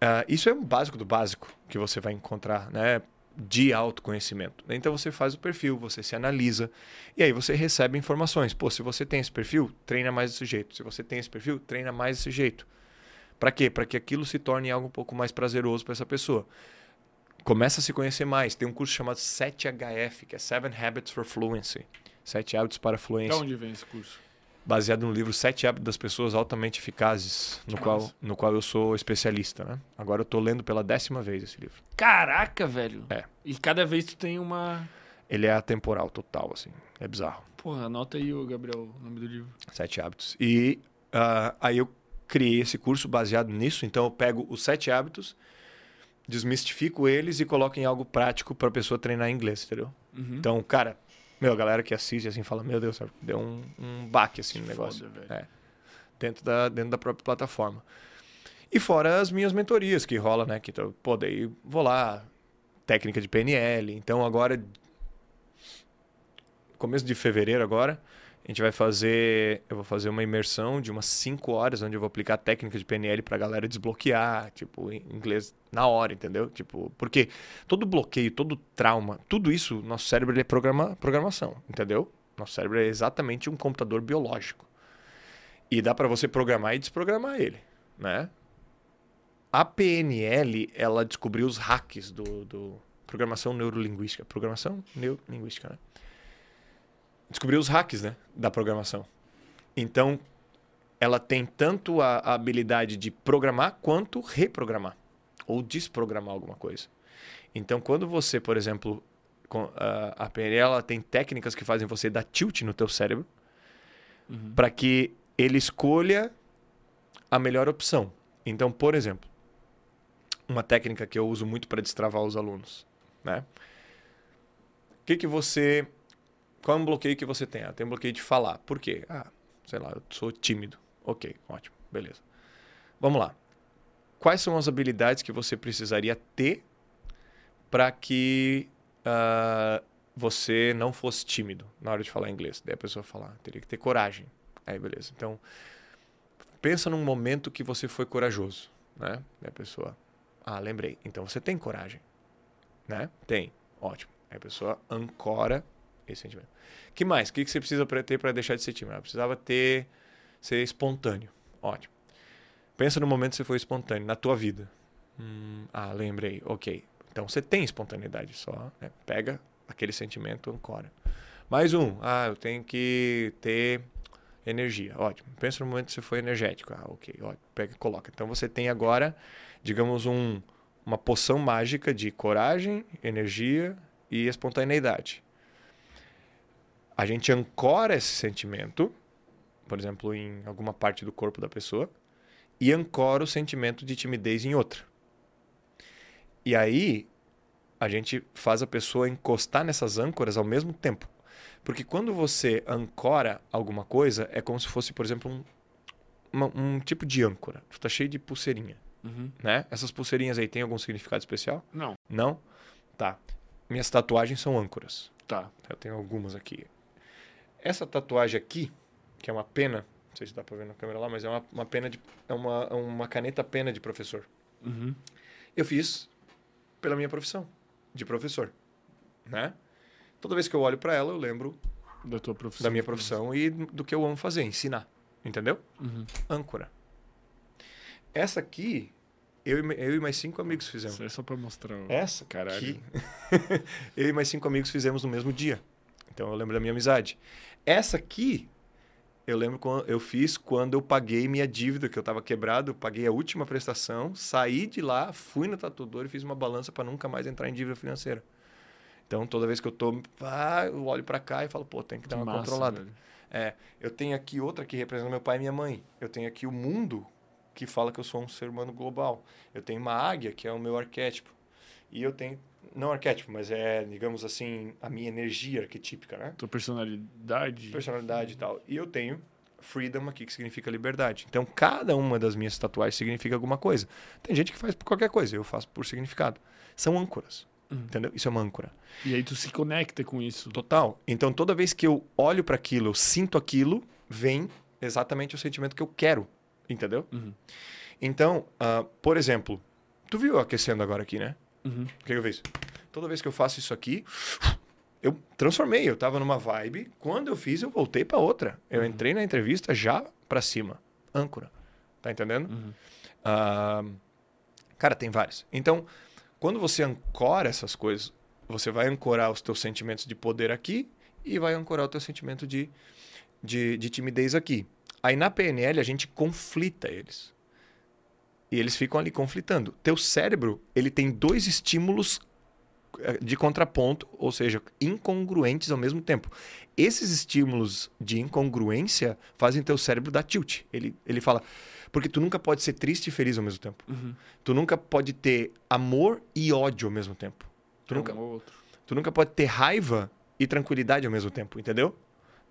ah, isso é um básico do básico que você vai encontrar, né? De autoconhecimento. Então você faz o perfil, você se analisa e aí você recebe informações. Pô, se você tem esse perfil, treina mais desse jeito. Se você tem esse perfil, treina mais desse jeito. Para quê? Para que aquilo se torne algo um pouco mais prazeroso para essa pessoa. Começa a se conhecer mais. Tem um curso chamado 7HF, que é Seven Habits for Fluency. Sete hábitos para fluência onde vem esse curso? Baseado no livro Sete Hábitos das Pessoas Altamente Eficazes, no qual, no qual eu sou especialista, né? Agora eu tô lendo pela décima vez esse livro. Caraca, velho. É. E cada vez tu tem uma. Ele é atemporal total, assim. É bizarro. Porra, anota aí, Gabriel, o nome do livro. Sete Hábitos. E ah, aí eu criei esse curso baseado nisso. Então eu pego os sete hábitos, desmistifico eles e coloco em algo prático para a pessoa treinar inglês, entendeu? Uhum. Então, cara, meu, a galera que assiste assim fala, meu Deus, deu um, um baque assim no negócio. Foda. É. Dentro da, dentro da própria plataforma. E fora as minhas mentorias que rola, né? Que, pô, daí vou lá, técnica de PNL. Então agora, começo de fevereiro agora, a gente vai fazer, eu vou fazer uma imersão de umas 5 horas, onde eu vou aplicar técnica de PNL pra galera desbloquear, tipo, em inglês na hora, entendeu? Tipo, porque todo bloqueio, todo trauma, tudo isso, nosso cérebro ele é programa, programação, entendeu? Nosso cérebro é exatamente um computador biológico. E dá pra você programar e desprogramar ele, né? A PNL, ela descobriu os hacks do, do programação neurolinguística. Programação neurolinguística, né? Descobriu os hacks, né? Da programação. Então, ela tem tanto a, a habilidade de programar quanto reprogramar. Ou desprogramar alguma coisa. Então, quando você, por exemplo, com, a, a PNL, ela tem técnicas que fazem você dar tilt no teu cérebro para que ele escolha a melhor opção. Então, por exemplo, uma técnica que eu uso muito para destravar os alunos, né? O que que você qual é um bloqueio que você tem? Ah, tem um bloqueio de falar. Por quê? Ah, sei lá, eu sou tímido. OK, ótimo. Beleza. Vamos lá. Quais são as habilidades que você precisaria ter para que ah, você não fosse tímido na hora de falar inglês? Daí a pessoa fala, ah, teria que ter coragem. Aí, beleza. Então, pensa num momento que você foi corajoso, né? Daí a pessoa, ah, lembrei. Então você tem coragem, né? Tem. Ótimo. Aí a pessoa ancora esse sentimento. que mais? O que você precisa ter para deixar de ser tímido? Ela precisava ter ser espontâneo. Ótimo. Pensa no momento que você foi espontâneo na tua vida. Hum, ah, lembrei. Ok. Então você tem espontaneidade só. né? Pega aquele sentimento, ancora. Mais um. Ah, eu tenho que ter energia. Ótimo. Pensa no momento que você foi energético. Ah, ok. Ótimo. Pega e coloca. Então você tem agora, digamos, um, uma poção mágica de coragem, energia e espontaneidade. A gente ancora esse sentimento, por exemplo, em alguma parte do corpo da pessoa, e ancora o sentimento de timidez em outra. E aí a gente faz a pessoa encostar nessas âncoras ao mesmo tempo. Porque quando você ancora alguma coisa, é como se fosse, por exemplo, um, uma- um tipo de âncora. Tu tá cheio de pulseirinha, Uhum. né? Essas pulseirinhas aí têm algum significado especial? Não, Não? Tá. Minhas tatuagens são âncoras. tá. Eu tenho algumas aqui. Essa tatuagem aqui, que é uma pena, não sei se dá pra ver na câmera lá, mas é uma, uma pena de. É uma, uma caneta pena de professor. Uhum. Eu fiz pela minha profissão de professor, né? Toda vez que eu olho para ela, eu lembro Da tua profissão. da minha profissão e do que eu amo fazer, ensinar, entendeu? Uhum. Âncora. Essa aqui, eu, e eu e mais cinco amigos fizemos. Isso é só pra mostrar. o- Essa Caralho. eu e mais cinco amigos fizemos no mesmo dia. Então eu lembro da minha amizade. Essa aqui, eu lembro quando eu fiz quando eu paguei minha dívida, que eu estava quebrado, paguei a última prestação, saí de lá, fui no tatuador e fiz uma balança para nunca mais entrar em dívida financeira. Então toda vez que eu tô, ah, eu olho para cá e falo, pô, tem que dar Que uma massa, controlada. velho. É, eu tenho aqui outra que representa meu pai e minha mãe. Eu tenho aqui o mundo que fala que eu sou um ser humano global. Eu tenho uma águia, que é o meu arquétipo. E eu tenho, não arquétipo, mas é, digamos assim, a minha energia arquetípica, né? Tua personalidade. Personalidade e tal. E eu tenho freedom aqui, que significa liberdade. Então, cada uma das minhas tatuagens significa alguma coisa. Tem gente que faz por qualquer coisa, eu faço por significado. São âncoras, Uhum. entendeu? Isso é uma âncora. E aí tu se conecta com isso. Total. Então, toda vez que eu olho para aquilo, eu sinto aquilo, vem exatamente o sentimento que eu quero, entendeu? Uhum. Então, ah, por exemplo, tu viu aquecendo agora aqui, né? Uhum. O que eu fiz? Toda vez que eu faço isso aqui, eu transformei. Eu tava numa vibe. Quando eu fiz, eu voltei para outra. Eu entrei na entrevista já para cima. Âncora. Tá entendendo? Ah, cara, tem vários. Então, quando você ancora essas coisas, você vai ancorar os teus sentimentos de poder aqui e vai ancorar o teu sentimento de, de, de timidez aqui. Aí na PNL a gente conflita eles. E eles ficam ali conflitando. Teu cérebro, ele tem dois estímulos eh, de contraponto, ou seja, incongruentes ao mesmo tempo. Esses estímulos de incongruência fazem teu cérebro dar tilt. Ele, ele fala, porque tu nunca pode ser triste e feliz ao mesmo tempo. Uhum. Tu nunca pode ter amor e ódio ao mesmo tempo. Tu nunca, Um ou outro. tu nunca pode ter raiva e tranquilidade ao mesmo tempo, entendeu?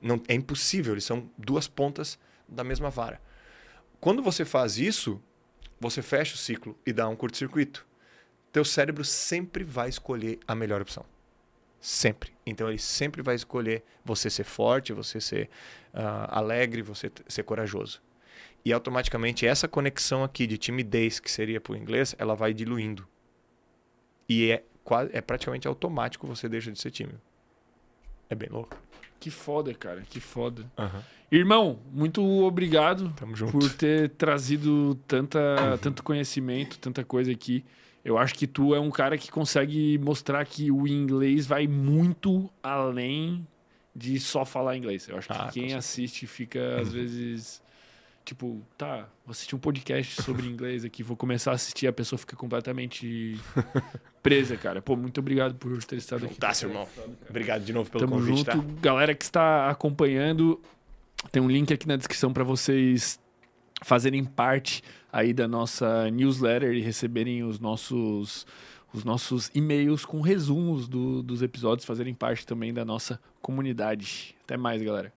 Não, é impossível, eles são duas pontas da mesma vara. Quando você faz isso, você fecha o ciclo e dá um curto-circuito. Teu cérebro sempre vai escolher a melhor opção. Sempre. Então ele sempre vai escolher você ser forte, você ser ah, alegre, você ser corajoso. E automaticamente essa conexão aqui de timidez, que seria para o inglês, ela vai diluindo. E é, é praticamente automático você deixa de ser tímido. É bem louco. Que foda, cara. Que foda. Aham. Irmão, muito obrigado por ter trazido tanta, tanto conhecimento, tanta coisa aqui. Eu acho que tu é um cara que consegue mostrar que o inglês vai muito além de só falar inglês. Eu acho que Ah, quem assiste fica, às vezes, tipo, tá, vou assistir um podcast sobre inglês aqui, vou começar a assistir, a pessoa fica completamente presa, cara. Pô, muito obrigado por ter estado aqui. Juntasse, irmão. Obrigado de novo pelo Tamo convite, junto. tá? Galera que está acompanhando, tem um link aqui na descrição para vocês fazerem parte aí da nossa newsletter e receberem os nossos os nossos e-mails com resumos do- dos episódios, fazerem parte também da nossa comunidade. Até mais, galera.